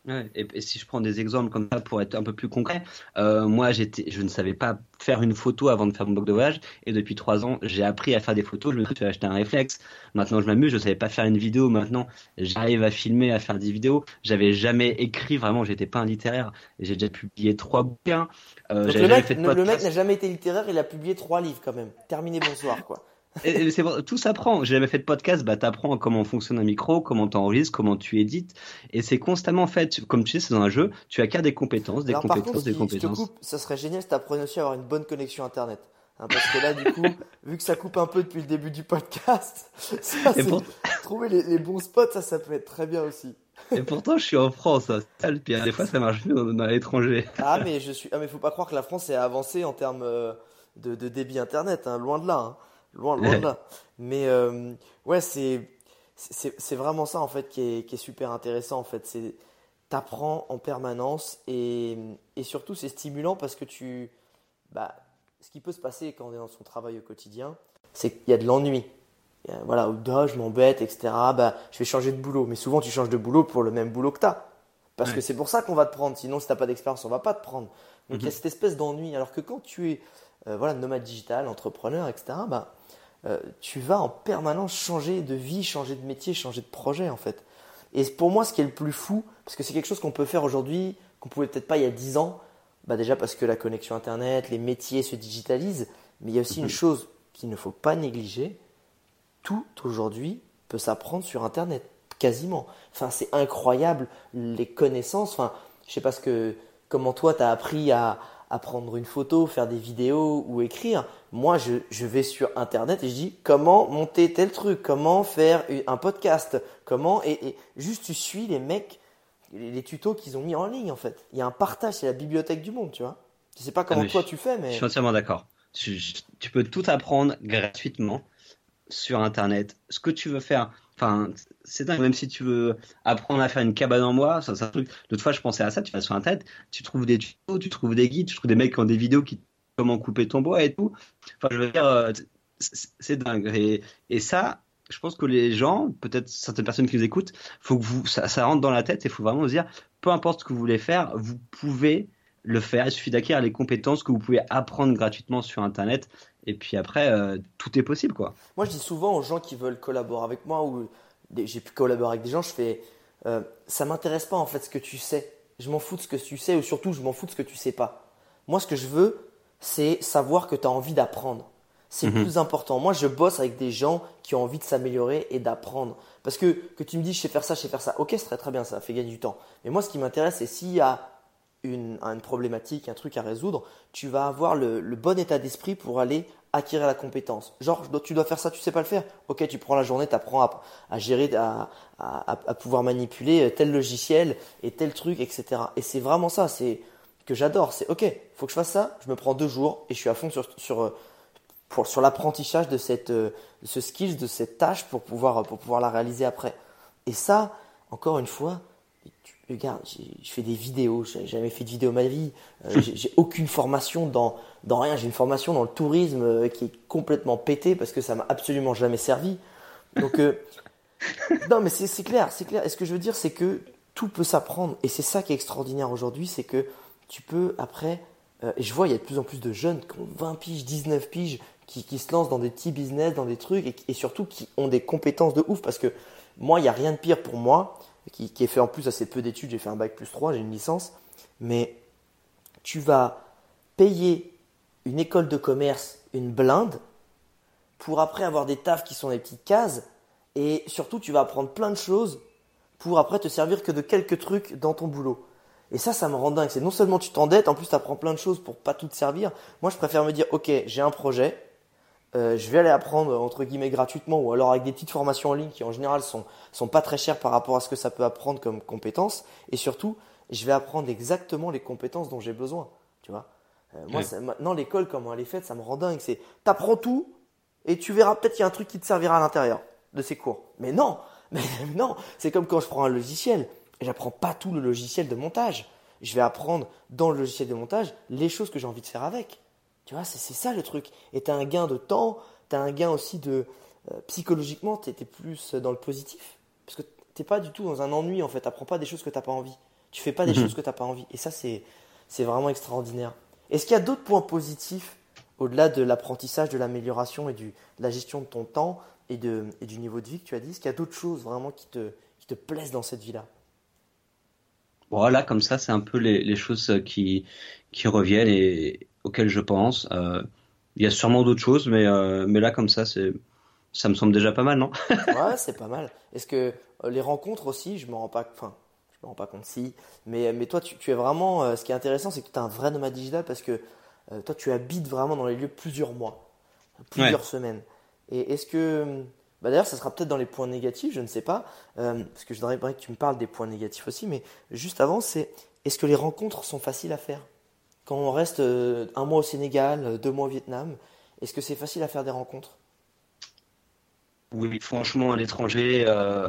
Ouais, et, si je prends des exemples comme ça pour être un peu plus concret, euh, moi j'étais, je ne savais pas faire une photo avant de faire mon blog de voyage et depuis trois ans j'ai appris à faire des photos. Je me suis acheté un réflexe. Maintenant je m'amuse. Je ne savais pas faire une vidéo. Maintenant j'arrive à filmer, à faire des vidéos. J'avais jamais écrit vraiment. J'étais pas un littéraire. J'ai déjà publié trois bouquins. Euh, le mec, le mec n'a jamais été littéraire. Il a publié trois livres quand même. Terminé bonsoir quoi c'est bon, tout s'apprend. J'ai jamais fait de podcast, bah t'apprends comment fonctionne un micro, comment t'enregistres, comment tu édites, et c'est constamment fait. Comme tu sais, c'est dans un jeu, tu acquiers des compétences, des compétences, des compétences. Je te coupe, ça serait génial si t'apprenais aussi à avoir une bonne connexion internet. Hein, parce que là, du coup, [laughs] vu que ça coupe un peu depuis le début du podcast, [laughs] ça, trouver les, bons spots, ça, ça peut être très bien aussi. [laughs] Et pourtant, je suis en France, hein. ça, le pire. Des fois, ça marche mieux dans, l'étranger. Ah, mais je suis, ah, mais faut pas croire que la France est avancée en termes euh, de, débit internet, hein, loin de là. Hein. Loin, loin de là. [laughs] Mais euh, ouais, c'est, c'est, vraiment ça en fait qui est, qui est super intéressant en fait. C'est t'apprends en permanence et, et surtout c'est stimulant parce que tu, bah, ce qui peut se passer quand on est dans son travail au quotidien, c'est qu'il y a de l'ennui. Voilà, oh, je m'embête, etc. Bah, je vais changer de boulot. Mais souvent, tu changes de boulot pour le même boulot que tu as. Parce que c'est pour ça qu'on va te prendre. Sinon, si tu n'as pas d'expérience, on va pas te prendre. Donc, il y a mhm. cette espèce d'ennui. Alors que quand tu es euh, voilà, nomade digital, entrepreneur, etc., bah, euh, tu vas en permanence changer de vie, changer de métier, changer de projet en fait. Et pour moi, ce qui est le plus fou, parce que c'est quelque chose qu'on peut faire aujourd'hui, qu'on pouvait peut-être pas il y a 10 ans, bah déjà parce que la connexion Internet, les métiers se digitalisent, mais il y a aussi une mhm. chose qu'il ne faut pas négliger, tout aujourd'hui peut s'apprendre sur Internet, quasiment. Enfin, c'est incroyable les connaissances. Enfin, je sais pas ce que, comment toi tu as appris à, à prendre une photo, faire des vidéos ou écrire. Moi, je, je, vais sur Internet et je dis comment monter tel truc, comment faire un podcast, comment et, juste tu suis les mecs, les, tutos qu'ils ont mis en ligne en fait. Il y a un partage, c'est la bibliothèque du monde, tu vois. Je sais pas comment ah toi tu fais, mais je suis entièrement d'accord. Tu, tu peux tout apprendre gratuitement sur Internet. Ce que tu veux faire, Enfin, c'est dingue. Même si tu veux apprendre à faire une cabane en bois, c'est un truc. L'autre fois, je pensais à ça. Tu vas sur Internet, tu trouves des tutos, tu trouves des guides, tu trouves des mecs qui ont des vidéos qui comment couper ton bois et tout. Enfin, je veux dire, euh, c'est dingue. Et, ça, je pense que les gens, peut-être certaines personnes qui nous écoutent, faut que vous, ça, ça rentre dans la tête et faut vraiment se dire, peu importe ce que vous voulez faire, vous pouvez le faire. Il suffit d'acquérir les compétences que vous pouvez apprendre gratuitement sur Internet. Et puis après, euh, tout est possible, quoi. Moi, je dis souvent aux gens qui veulent collaborer avec moi ou j'ai pu collaborer avec des gens, je fais, euh, ça m'intéresse pas en fait ce que tu sais. Je m'en fous de ce que tu sais ou surtout, je m'en fous de ce que tu sais pas. Moi, ce que je veux, c'est savoir que tu as envie d'apprendre. C'est le mhm. plus important. Moi, je bosse avec des gens qui ont envie de s'améliorer et d'apprendre. Parce que que tu me dis, je sais faire ça, je sais faire ça. Ok, c'est très très bien, ça fait gagner du temps. Mais moi, ce qui m'intéresse, c'est s'il y a une, une, problématique, un truc à résoudre, tu vas avoir le, bon état d'esprit pour aller acquérir la compétence. Genre, tu dois faire ça, tu sais pas le faire. Ok, tu prends la journée, tu apprends à, gérer, à, pouvoir manipuler tel logiciel et tel truc, etc. Et c'est vraiment ça, c'est que j'adore. C'est ok, faut que je fasse ça, je me prends deux jours et je suis à fond sur, sur, pour, sur l'apprentissage de, cette, de ce skill, de cette tâche pour pouvoir, pour pouvoir la réaliser après. Et ça, encore une fois, regarde, je fais des vidéos, j'ai jamais fait de vidéo ma vie, euh, j'ai aucune formation dans, dans rien, j'ai une formation dans le tourisme euh, qui est complètement pétée parce que ça m'a absolument jamais servi. Donc, euh, [laughs] non, mais c'est clair, c'est clair. Et ce que je veux dire, c'est que tout peut s'apprendre. Et c'est ça qui est extraordinaire aujourd'hui, c'est que tu peux après, et je vois, il y a de plus en plus de jeunes qui ont 20 piges, 19 piges, qui, qui se lancent dans des petits business, dans des trucs, et, et surtout qui ont des compétences de ouf parce que moi, il n'y a rien de pire pour moi qui, est fait en plus assez peu d'études. J'ai fait un bac plus 3, j'ai une licence. Mais tu vas payer une école de commerce, une blinde, pour après avoir des tafs qui sont des petites cases. Et surtout, tu vas apprendre plein de choses pour après te servir que de quelques trucs dans ton boulot. Et ça, ça me rend dingue. C'est non seulement tu t'endettes, en plus tu apprends plein de choses pour pas tout te servir. Moi, je préfère me dire, ok, j'ai un projet, euh, je vais aller apprendre entre guillemets gratuitement ou alors avec des petites formations en ligne qui en général sont sont pas très chères par rapport à ce que ça peut apprendre comme compétences. Et surtout je vais apprendre exactement les compétences dont j'ai besoin tu vois. Euh, moi maintenant l'école comment elle est faite ça me rend dingue. C'est t'apprends tout et tu verras peut-être qu'il y a un truc qui te servira à l'intérieur de ces cours. Mais non [laughs] mais non c'est comme quand je prends un logiciel. J'apprends pas tout le logiciel de montage. Je vais apprendre dans le logiciel de montage les choses que j'ai envie de faire avec Tu vois, c'est ça le truc. Et tu as un gain de temps, tu as un gain aussi de. Euh, psychologiquement, tu es, plus dans le positif. Parce que t'es pas du tout dans un ennui en fait. Tu pas des choses que tu pas envie. Tu fais pas des mhm. choses que tu pas envie. Et ça, c'est vraiment extraordinaire. Est-ce qu'il y a d'autres points positifs au-delà de l'apprentissage, de l'amélioration et du, de la gestion de ton temps et, de, et du niveau de vie que tu as dit? Est-ce qu'il y a d'autres choses vraiment qui te, qui te plaisent dans cette vie-là? Voilà, comme ça, c'est un peu les, les, choses qui, qui reviennent et auxquelles je pense. Euh, il y a sûrement d'autres choses, mais, euh, mais là, comme ça, c'est, ça me semble déjà pas mal, non? [laughs] Ouais, c'est pas mal. Est-ce que euh, les rencontres aussi, je me rends pas, enfin, je me rends pas compte si, mais, mais toi, tu, tu es vraiment. ce qui est intéressant, c'est que tu es un vrai nomade digital parce que toi, tu habites vraiment dans les lieux plusieurs mois, plusieurs semaines. Et est-ce que bah D'ailleurs, ça sera peut-être dans les points négatifs, je ne sais pas, parce que je voudrais que tu me parles des points négatifs aussi, mais juste avant, c'est est-ce que les rencontres sont faciles à faire? Quand on reste euh, un mois au Sénégal, euh, deux mois au Vietnam, est-ce que c'est facile à faire des rencontres? Oui, franchement, à l'étranger, euh,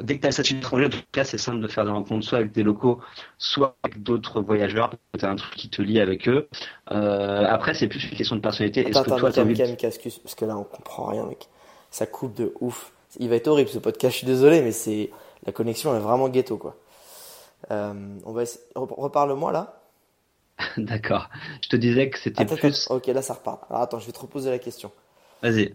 dès que tu as le statut d'étranger, en tout cas, c'est simple de faire des rencontres soit avec des locaux, soit avec d'autres voyageurs. Tu as un truc qui te lie avec eux. après, c'est plus une question de personnalité. Est-ce que toi, excuse, parce que là, on comprend rien, mec. Ça coupe de ouf. Il va être horrible ce podcast, je suis désolé, mais c'est la connexion est vraiment ghetto, quoi. on va reparle-moi là. [laughs] D'accord. Je te disais que c'était plus. Ok, là ça repart. Alors attends, je vais te reposer la question. Vas-y.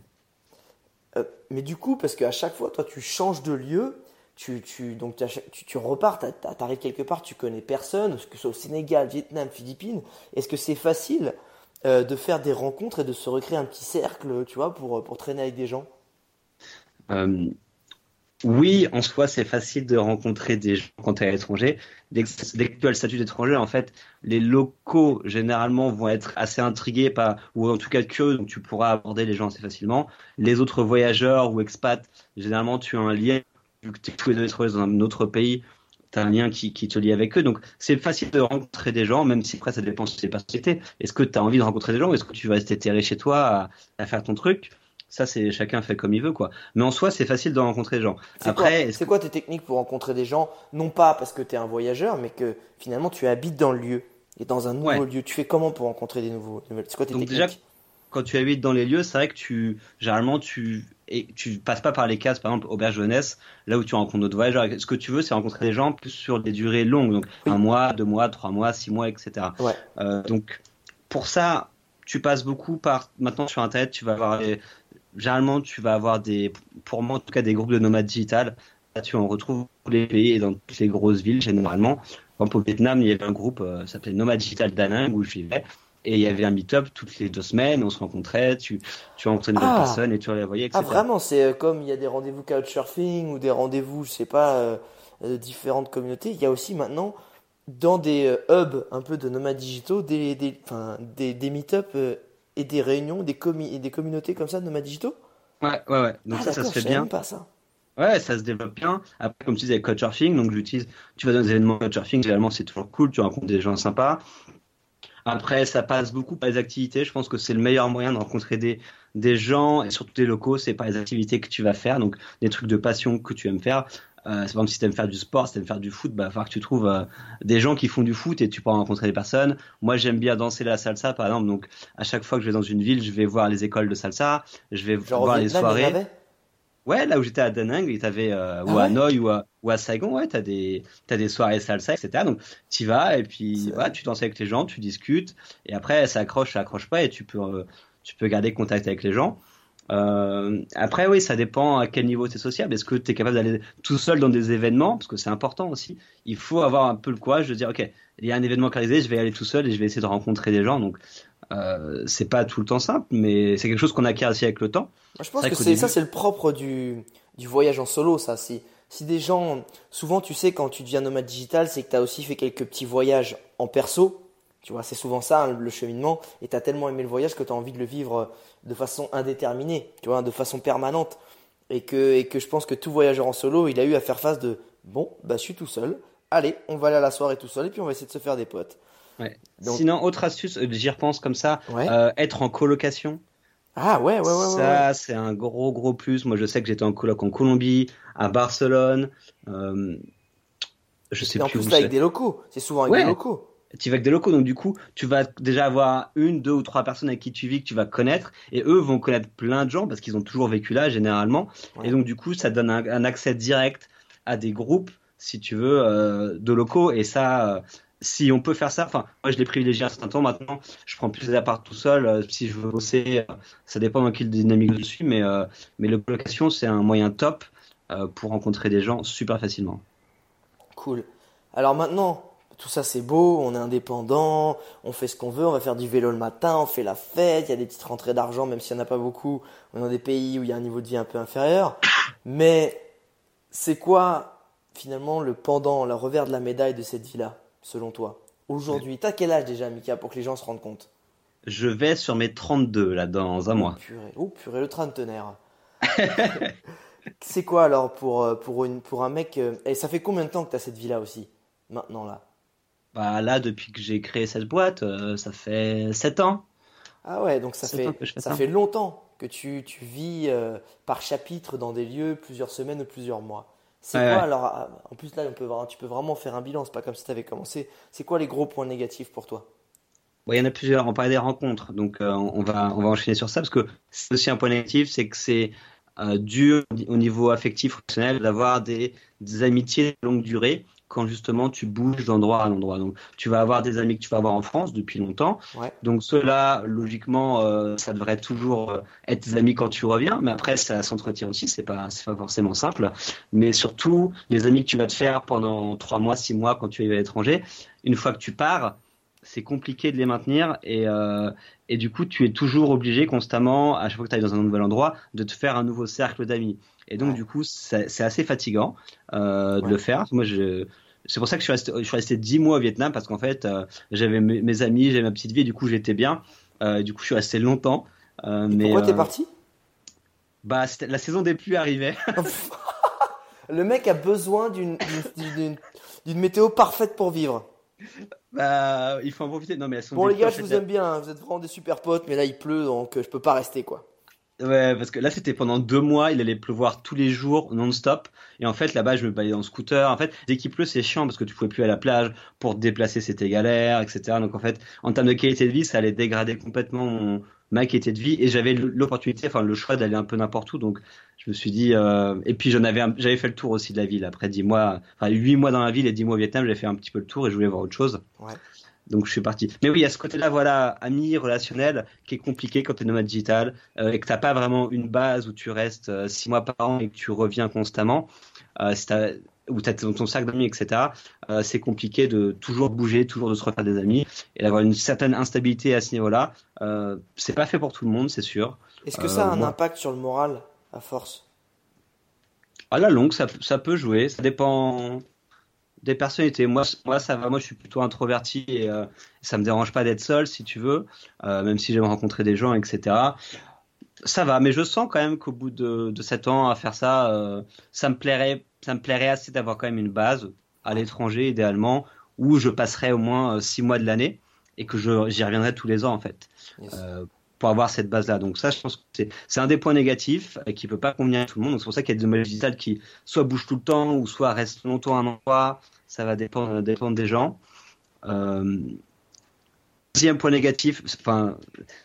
Euh, mais du coup, parce qu'à chaque fois, toi, tu changes de lieu, tu, tu donc tu, tu repars, t'arrives quelque part, tu connais personne, que ce soit au Sénégal, Vietnam, Philippines. Est-ce que c'est facile euh, de faire des rencontres et de se recréer un petit cercle, tu vois, pour, pour traîner avec des gens? Euh, oui, en soi, c'est facile de rencontrer des gens quand tu es à l'étranger. Dès, que tu as le statut d'étranger, en fait, les locaux, généralement, vont être assez intrigués par, ou en tout cas curieux, donc tu pourras aborder les gens assez facilement. Les autres voyageurs ou expats, généralement, tu as un lien, vu que tu es tous les dans un autre pays, tu as un lien qui, te lie avec eux. Donc, c'est facile de rencontrer des gens, même si après, ça dépend de tes personnalités. Est-ce que tu as envie de rencontrer des gens est-ce que tu vas rester terré chez toi à faire ton truc? Ça, c'est chacun fait comme il veut, quoi. Mais en soi, c'est facile de rencontrer des gens. Après, c'est quoi, tes techniques pour rencontrer des gens Non pas parce que tu es un voyageur, mais que finalement tu habites dans le lieu et dans un nouveau lieu. Tu fais comment pour rencontrer des nouveaux C'est quoi tes techniques? déjà, quand tu habites dans les lieux, c'est vrai que tu généralement tu et tu passes pas par les cases, par exemple auberge jeunesse, là où tu rencontres d'autres voyageurs. Ce que tu veux, c'est rencontrer des gens plus sur des durées longues, donc un mois, deux mois, trois mois, six mois, etc. Euh, donc pour ça, tu passes beaucoup par maintenant sur internet, tu vas avoir généralement, tu vas avoir des, pour moi en tout cas, des groupes de nomades digital. Là, tu en retrouves tous les pays et dans toutes les grosses villes généralement. Par exemple, au Vietnam, il y avait un groupe, euh, ça s'appelait Nomad Digital Danang où je vivais. Et il y avait un meet-up toutes les deux semaines, on se rencontrait, tu, tu rencontrais nouvelles ah. personnes et tu les voyais, etc. Ah, vraiment, c'est euh, comme il y a des rendez-vous couchsurfing ou des rendez-vous, je sais pas, euh, euh différentes communautés. Il y a aussi maintenant, dans des hubs un peu de nomades digitaux, des, des, des, des meet-up et des réunions, des, et des communautés comme ça de nomades digitaux? Ouais, ouais, ouais. Donc ah, ça, ça se fait bien. pas ça. Ouais, ça se développe bien. Après, comme tu disais, Couchsurfing, donc j'utilise, tu vas dans des événements Couchsurfing, généralement c'est toujours cool, tu rencontres des gens sympas. Après, ça passe beaucoup par les activités. Je pense que c'est le meilleur moyen de rencontrer des, des gens et surtout des locaux. C'est par les activités que tu vas faire, donc des trucs de passion que tu aimes faire. Euh, par exemple, si tu aimes faire du sport, si tu aimes faire du foot, bah, il va falloir que tu trouves euh, des gens qui font du foot et tu pourras rencontrer des personnes. Moi, j'aime bien danser la salsa, par exemple. Donc, à chaque fois que je vais dans une ville, je vais voir les écoles de salsa, je vais voir les soirées. Ouais, là où j'étais à Da Nang, euh, ah ou à Hanoï ou à, ou à Saigon, ouais, t'as des, as des soirées salsa, etc. Donc, tu vas et puis, voilà, tu danses avec les gens, tu discutes, et après, ça accroche, ça accroche pas, et tu peux, euh, tu peux garder contact avec les gens. Euh, après, oui, ça dépend à quel niveau tu es sociable. Est-ce que tu es capable d'aller tout seul dans des événements? Parce que c'est important aussi. Il faut avoir un peu le courage de dire, OK, il y a un événement organisé, je vais aller tout seul et je vais essayer de rencontrer des gens. Donc, euh, c'est pas tout le temps simple, mais c'est quelque chose qu'on acquiert aussi avec le temps. je pense que c'est ça, c'est le propre du, du voyage en solo, ça. Si, si des gens, souvent, tu sais, quand tu deviens nomade digital, c'est que tu as aussi fait quelques petits voyages en perso. Tu vois, c'est souvent ça, hein, le cheminement. Et tu as tellement aimé le voyage que tu as envie de le vivre de façon indéterminée, tu vois, de façon permanente. Et que, et que je pense que tout voyageur en solo, il a eu à faire face de bon, bah, je suis tout seul. Allez, on va aller à la soirée tout seul et puis on va essayer de se faire des potes. Sinon, autre astuce, euh, j'y repense comme ça, euh, être en colocation. Ah ouais, ouais, ouais. Ça, c'est un gros, gros plus. Moi, je sais que j'étais en coloc en Colombie, à Barcelone. Euh, je sais plus en plus, là, avec des locaux. C'est souvent avec des locaux. Tu vas avec des locaux, donc du coup, tu vas déjà avoir une, deux ou trois personnes avec qui tu vis que tu vas connaître, et eux vont connaître plein de gens parce qu'ils ont toujours vécu là généralement, et donc du coup, ça donne un, accès direct à des groupes, si tu veux, euh, de locaux, et ça, euh, si on peut faire ça, enfin, moi je l'ai privilégié un certain temps. Maintenant, je prends plus des apparts tout seul. Euh, si je veux bosser, ça dépend dans quelle dynamique je suis, mais mais la location c'est un moyen top pour rencontrer des gens super facilement. Cool. Alors maintenant, tout ça c'est beau, on est indépendant, on fait ce qu'on veut, on va faire du vélo le matin, on fait la fête, il y a des petites rentrées d'argent même s'il n'y en a pas beaucoup, on est dans des pays où il y a un niveau de vie un peu inférieur. Mais c'est quoi finalement le pendant, le revers de la médaille de cette vie-là, selon toi? Aujourd'hui, t'as quel âge déjà Mika pour que les gens se rendent compte? Je vais sur mes 32 là dans un mois. Purée, oh purée, le trentenaire. [laughs] c'est quoi alors pour, euh, pour, une, pour un mec euh, Et ça fait combien de temps que tu as cette vie-là aussi Maintenant là? Bah là, depuis que j'ai créé cette boîte, euh, ça fait 7 ans. Ah ouais, donc ça, fait, ça, fait longtemps que tu, tu vis euh, par chapitre dans des lieux plusieurs semaines ou plusieurs mois. C'est quoi alors ah, En plus là, on peut, tu peux vraiment faire un bilan, c'est pas comme si tu avais commencé. C'est quoi les gros points négatifs pour toi? Il y en a plusieurs. On parlait des rencontres, donc euh, on, va, on va enchaîner sur ça parce que c'est aussi un point négatif, c'est que c'est dur au niveau affectif, fonctionnel, d'avoir des, des amitiés de longue durée quand justement tu bouges d'endroit à endroit. Donc tu vas avoir des amis que tu vas avoir en France depuis longtemps. Donc ceux-là, logiquement, euh, ça devrait toujours euh, être tes amis quand tu reviens. Mais après, ça s'entretient aussi. C'est pas, c'est pas forcément simple. Mais surtout, les amis que tu vas te faire pendant trois mois, six mois quand tu es à l'étranger, une fois que tu pars, c'est compliqué de les maintenir et, euh, et du coup, tu es toujours obligé constamment, à chaque fois que tu ailles dans un nouvel endroit, de te faire un nouveau cercle d'amis. Et donc, du coup, c'est assez fatigant de le faire. Moi, je, c'est pour ça que je suis resté, je suis resté 10 mois au Vietnam parce qu'en fait, euh, j'avais mes, amis, j'avais ma petite vie, et du coup, j'étais bien. Euh, du coup, je suis resté longtemps. Euh, mais, pourquoi t'es parti? Bah, la saison des pluies arrivait. [laughs] Le mec a besoin d'une météo parfaite pour vivre. Bah, il faut en profiter. Non, mais bon, les gars, je vous aime bien. Hein. Vous êtes vraiment des super potes, mais là, il pleut, donc je peux pas rester, quoi. Ouais, parce que là, c'était pendant deux mois, il allait pleuvoir tous les jours, non-stop. Et en fait, là-bas, je me baladais en scooter. En fait, dès qu'il pleut, c'est chiant parce que tu pouvais plus aller à la plage. Pour te déplacer, c'était galère, etc. Donc, en fait, en termes de qualité de vie, ça allait dégrader complètement ma qualité de vie. Et j'avais l'opportunité, enfin, le choix d'aller un peu n'importe où. Donc, je me suis dit, euh... et puis j'en avais, j'avais fait le tour aussi de la ville. Après dix mois, enfin, huit mois dans la ville et dix mois au Vietnam, j'ai fait un petit peu le tour et je voulais voir autre chose. Ouais. Donc je suis parti. Mais oui, il y a ce côté-là, voilà, ami, relationnel, qui est compliqué quand tu es nomade digital euh, et que t'as pas vraiment une base où tu restes euh, six mois par an et que tu reviens constamment. Euh, si où tu as ton sac d'amis, etc., euh, c'est compliqué de toujours bouger, toujours de se refaire des amis et d'avoir une certaine instabilité à ce niveau-là. Euh, c'est pas fait pour tout le monde, c'est sûr. Est-ce que ça a un impact sur le moral à force? À la longue, ça, ça peut jouer. Ça dépend des personnalités. Moi, moi, ça va. Moi, je suis plutôt introverti et euh, ça me dérange pas d'être seul, si tu veux, euh, même si j'aime rencontrer des gens, etc. Ça va, mais je sens quand même qu'au bout de, de 7 ans à faire ça, euh, ça me plairait, ça me plairait assez d'avoir quand même une base à l'étranger, idéalement, où je passerais au moins 6 mois de l'année et que j'y reviendrai tous les ans, en fait. Pour avoir cette base-là. Donc ça, je pense que c'est un des points négatifs qui peut pas convenir à tout le monde. C'est pour ça qu'il y a des modèles digitales qui soit bougent tout le temps ou soit restent longtemps à un endroit, ça va dépendre, dépendre des gens. Euh, deuxième point négatif, enfin,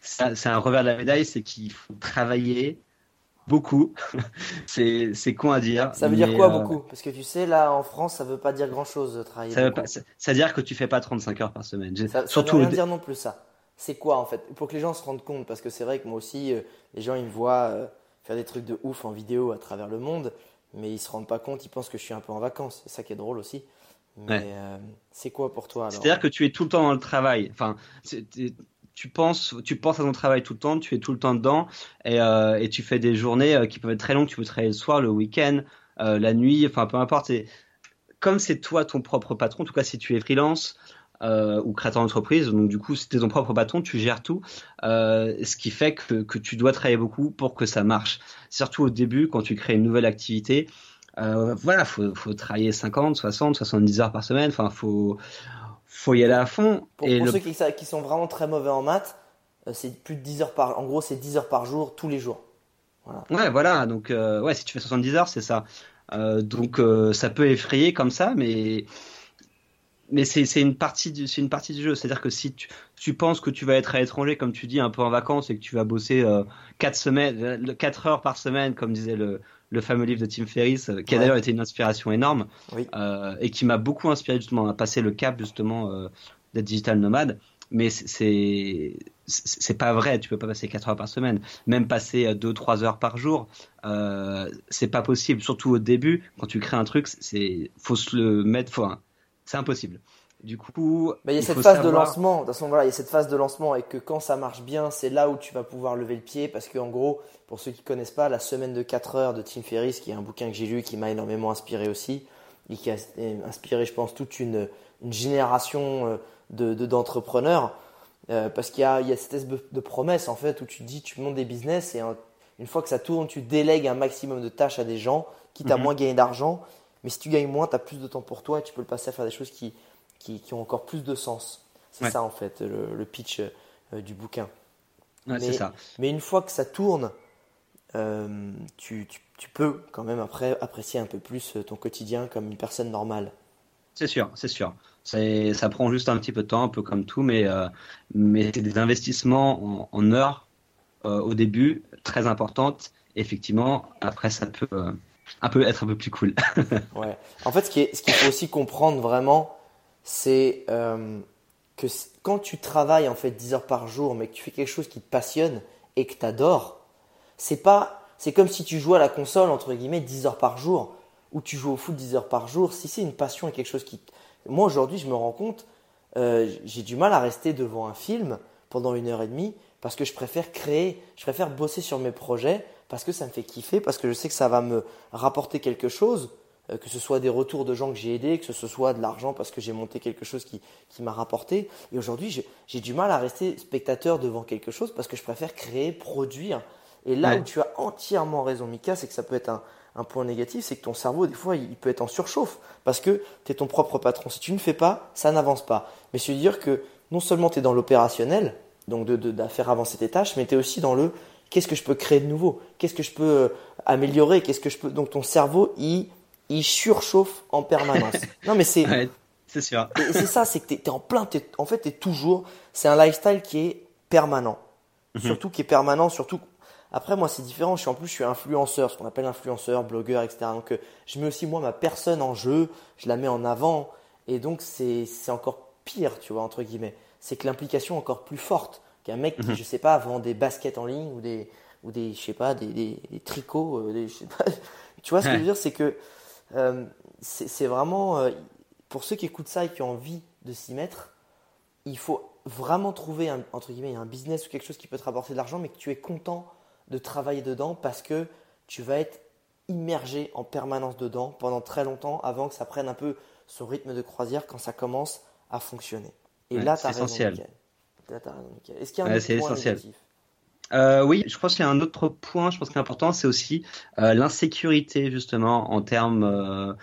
c'est un revers de la médaille, c'est qu'il faut travailler beaucoup. [laughs] c'est con à dire. Ça veut dire quoi euh, beaucoup? Parce que tu sais, là en France, ça veut pas dire grand chose de travailler. Ça veut, pas, ça, veut dire que tu fais pas 35 heures par semaine. Ça, Surtout veut rien dire non plus ça. C'est quoi en fait? Pour que les gens se rendent compte, parce que c'est vrai que moi aussi, euh, les gens ils me voient faire des trucs de ouf en vidéo à travers le monde, mais ils se rendent pas compte, ils pensent que je suis un peu en vacances. C'est ça qui est drôle aussi. Mais euh, c'est quoi pour toi C'est-à-dire que tu es tout le temps dans le travail. Enfin, tu penses, tu penses à ton travail tout le temps, tu es tout le temps dedans et, euh, et tu fais des journées euh, qui peuvent être très longues. Tu peux travailler le soir, le week-end, la nuit, enfin peu importe. Comme c'est toi ton propre patron, en tout cas si tu es freelance, ou créateur d'entreprise. Donc du coup, es ton propre patron, tu gères tout, ce qui fait que, que, tu dois travailler beaucoup pour que ça marche. Surtout au début, quand tu crées une nouvelle activité, euh, voilà, faut, faut travailler 50, 60, 70 heures par semaine. Enfin, faut, faut y aller à fond. Pour, et ceux qui, sont vraiment très mauvais en maths, euh, c'est plus de 10 heures par, en gros, c'est 10 heures par jour, tous les jours. Voilà. Ouais, voilà. Donc, euh, ouais, si tu fais 70 heures, c'est ça. donc, ça peut effrayer comme ça, mais mais c'est une partie du c'est une partie du jeu. C'est à dire que si tu, tu penses que tu vas être à l'étranger comme tu dis un peu en vacances et que tu vas bosser euh, 4 semaines 4 heures par semaine comme disait le le fameux livre de Tim Ferriss euh, qui a d'ailleurs été une inspiration énorme Oui. euh, et qui m'a beaucoup inspiré justement à passer le cap justement euh, d'être digital nomade. Mais c'est c'est c'est pas vrai. Tu peux pas passer 4 heures par semaine. Même passer 2 3 heures par jour euh, c'est pas possible. Surtout au début quand tu crées un truc c'est faut se le mettre faut c'est impossible. Du coup, il y a cette phase de lancement. De toute façon, voilà, il y a cette phase de lancement et que quand ça marche bien, c'est là où tu vas pouvoir lever le pied parce que en gros, pour ceux qui connaissent pas, la semaine de 4 heures de Tim Ferriss, qui est un bouquin que j'ai lu, qui m'a énormément inspiré aussi et qui a inspiré, je pense, toute une, une génération euh, de de- d'entrepreneurs. Euh, parce qu'il y a, il y a cette espèce de- promesse en fait où tu te dis, tu montes des business et un- une fois que ça tourne, tu délègues un maximum de tâches à des gens, quitte à Mhm. moins gagner d'argent. Mais si tu gagnes moins, tu as plus de temps pour toi et tu peux le passer à faire des choses qui, qui, qui ont encore plus de sens. C'est Ouais. ça en fait le, le pitch euh, du bouquin. Ouais, mais- ça. Mais une fois que ça tourne, euh, tu, tu, tu peux quand même après apprécier un peu plus euh, ton quotidien comme une personne normale. C'est sûr, c'est sûr. Ça prend juste un petit peu de temps, un peu comme tout, mais, euh, mais c'est des investissements en, en heures euh, au début, très importantes. Effectivement, après, ça peut euh, un peu être un peu plus cool. [laughs] Ouais. En fait, ce qu'il faut aussi comprendre vraiment, c'est euh, que quand tu travailles en fait 10 heures par jour, mais que tu fais quelque chose qui te passionne et que tu adores, c'est pas, c'est comme si tu jouais à la console entre guillemets 10 heures par jour ou tu joues au foot 10 heures par jour. Si c'est une passion et quelque chose qui, moi aujourd'hui, je me rends compte, euh, j'ai du mal à rester devant un film pendant une heure et demie parce que je préfère créer, je préfère bosser sur mes projets parce que ça me fait kiffer, parce que je sais que ça va me rapporter quelque chose, euh, que ce soit des retours de gens que j'ai aidés, que ce soit de l'argent parce que j'ai monté quelque chose qui, qui m'a rapporté. Et aujourd'hui, j'ai- du mal à rester spectateur devant quelque chose parce que je préfère créer, produire. Et là Ouais. où tu as entièrement raison, Mika, c'est que ça peut être un, un point négatif, c'est que ton cerveau, des fois, il peut être en surchauffe parce que tu es ton propre patron. Si tu ne fais pas, ça n'avance pas. Mais c'est dire que non seulement tu es dans l'opérationnel, donc de, de- de faire avancer tes tâches, mais tu es aussi dans le qu'est-ce que je peux créer de nouveau, qu'est-ce que je peux euh, améliorer, qu'est-ce que je peux. Donc ton cerveau, il, il surchauffe en permanence. [laughs] non, mais c'est Ouais, c'est sûr. [laughs] c'est ça, c'est que tu es, en plein, t'es- en fait, tu es toujours. C'est un lifestyle qui est permanent. Surtout qui est permanent, surtout. Après, moi, c'est différent. Je suis en plus, je suis influenceur, ce qu'on appelle influenceur, blogueur, etc. Donc, euh, je mets aussi, moi, ma personne en jeu, je la mets en avant. Et donc, c'est c'est encore pire, tu vois, entre guillemets. C'est que l'implication est encore plus forte qu'un mec qui, je sais pas, vend des baskets en ligne ou des, ou des je sais pas, des, des, des tricots. euh, des, je sais pas. [laughs] tu vois ce que je veux dire? C'est que euh, c'est vraiment. euh, pour ceux qui écoutent ça et qui ont envie de s'y mettre, il faut vraiment trouver un, entre guillemets un business ou quelque chose qui peut te rapporter de l'argent, mais que tu es content de travailler dedans parce que tu vas être immergé en permanence dedans pendant très longtemps avant que ça prenne un peu son rythme de croisière quand ça commence à fonctionner. Et Ouais, là, tu as raison, essentiel. Raison. Est-ce qu'il y a un Ouais, autre point essentiel. Euh, oui, je pense qu'il y a un autre point, je pense qui est important, c'est aussi euh, l'insécurité justement en termes euh,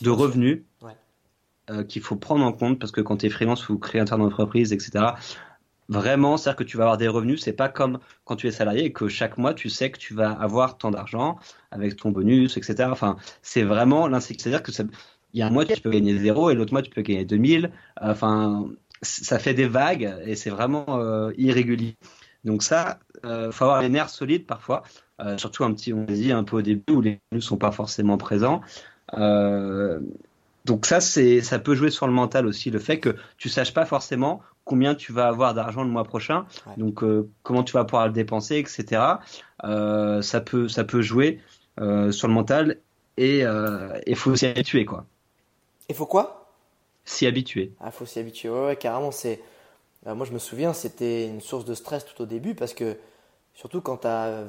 de revenus Ouais. euh, qu'il faut prendre en compte parce que quand tu es freelance ou créateur d'entreprise, etc. Vraiment, c'est-à-dire que tu vas avoir des revenus, c'est pas comme quand tu es salarié et que chaque mois tu sais que tu vas avoir tant d'argent avec ton bonus, etc. Enfin, c'est vraiment l'insécurité. C'est-à-dire que ça- il y a un mois tu peux gagner zéro et l'autre mois tu peux gagner 2000. Enfin, ça fait des vagues et c'est vraiment euh, irrégulier. Donc ça, euh, faut avoir les nerfs solides parfois, euh, surtout un petit, on dit un peu au début où les revenus sont pas forcément présents. Euh, donc ça, c'est, ça peut jouer sur le mental aussi, le fait que tu saches pas forcément combien tu vas avoir d'argent le mois prochain, Ouais. donc euh, comment tu vas pouvoir le dépenser, etc. Euh, ça peut, ça peut jouer euh, sur le mental et il faut s'y habituer quoi, Il faut quoi? S'y habituer. Ah, faut s'y habituer. Ouais, ouais, carrément. C'est. euh, moi, je me souviens, c'était une source de stress tout au début parce que, surtout quand as,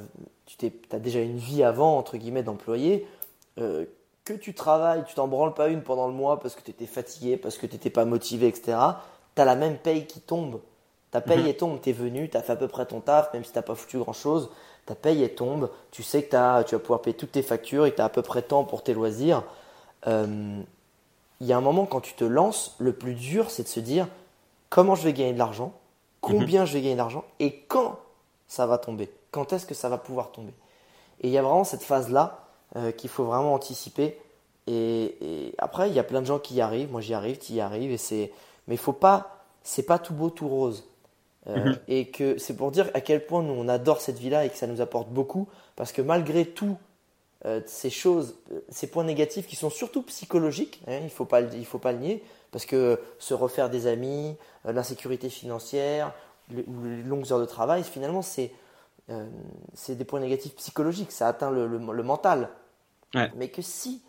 tu t'es, as déjà une vie avant, entre guillemets, d'employé, euh, que tu travailles, tu t'en branles pas une pendant le mois parce que tu étais fatigué, parce que tu n'étais pas motivé, etc. Tu as la même paye qui tombe. Ta paye, Mhm. elle tombe, tu es venu, tu as fait à peu près ton taf, même si tu pas foutu grand chose. Ta paye, elle tombe. Tu sais que t'as- tu vas pouvoir payer toutes tes factures et que tu as à peu près temps pour tes loisirs. Euh, il y a un moment quand tu te lances, le plus dur c'est de se dire comment je vais gagner de l'argent, combien je vais gagner d'argent et quand ça va tomber, quand est-ce que ça va pouvoir tomber. Et il y a vraiment cette phase-là euh, qu'il faut vraiment anticiper Et, après, il y a plein de gens qui y arrivent. Moi, j'y arrive, tu y arrives. Et c'est, mais faut pas, c'est pas tout beau, tout rose. Euh, mhm. Et que c'est pour dire à quel point nous on adore cette vie-là et que ça nous apporte beaucoup. Parce que malgré tout, euh, ces choses, ces points négatifs qui sont surtout psychologiques, hein, il faut pas, il faut pas le nier, parce que se refaire des amis, l'insécurité financière ou les longues heures de travail, finalement c'est c'est des points négatifs psychologiques, ça atteint le, le, le mental. Ouais. Mais que si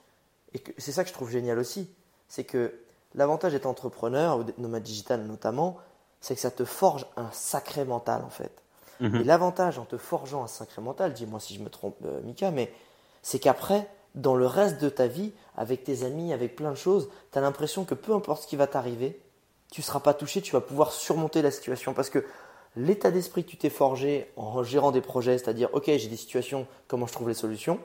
et c'est ça que je trouve génial aussi, c'est que l'avantage d'être entrepreneur, ou nomade digital notamment, c'est que ça te forge un sacré mental en fait. Mhm. Et l'avantage en te forgeant un sacré mental, dis-moi si je me trompe euh, Mika, mais c'est qu'après, dans le reste de ta vie, avec tes amis, avec plein de choses, tu as l'impression que peu importe ce qui va t'arriver, tu ne seras pas touché, tu vas pouvoir surmonter la situation. Parce que l'état d'esprit que tu t'es forgé en gérant des projets, c'est-à-dire, ok, j'ai des situations, comment je trouve les solutions,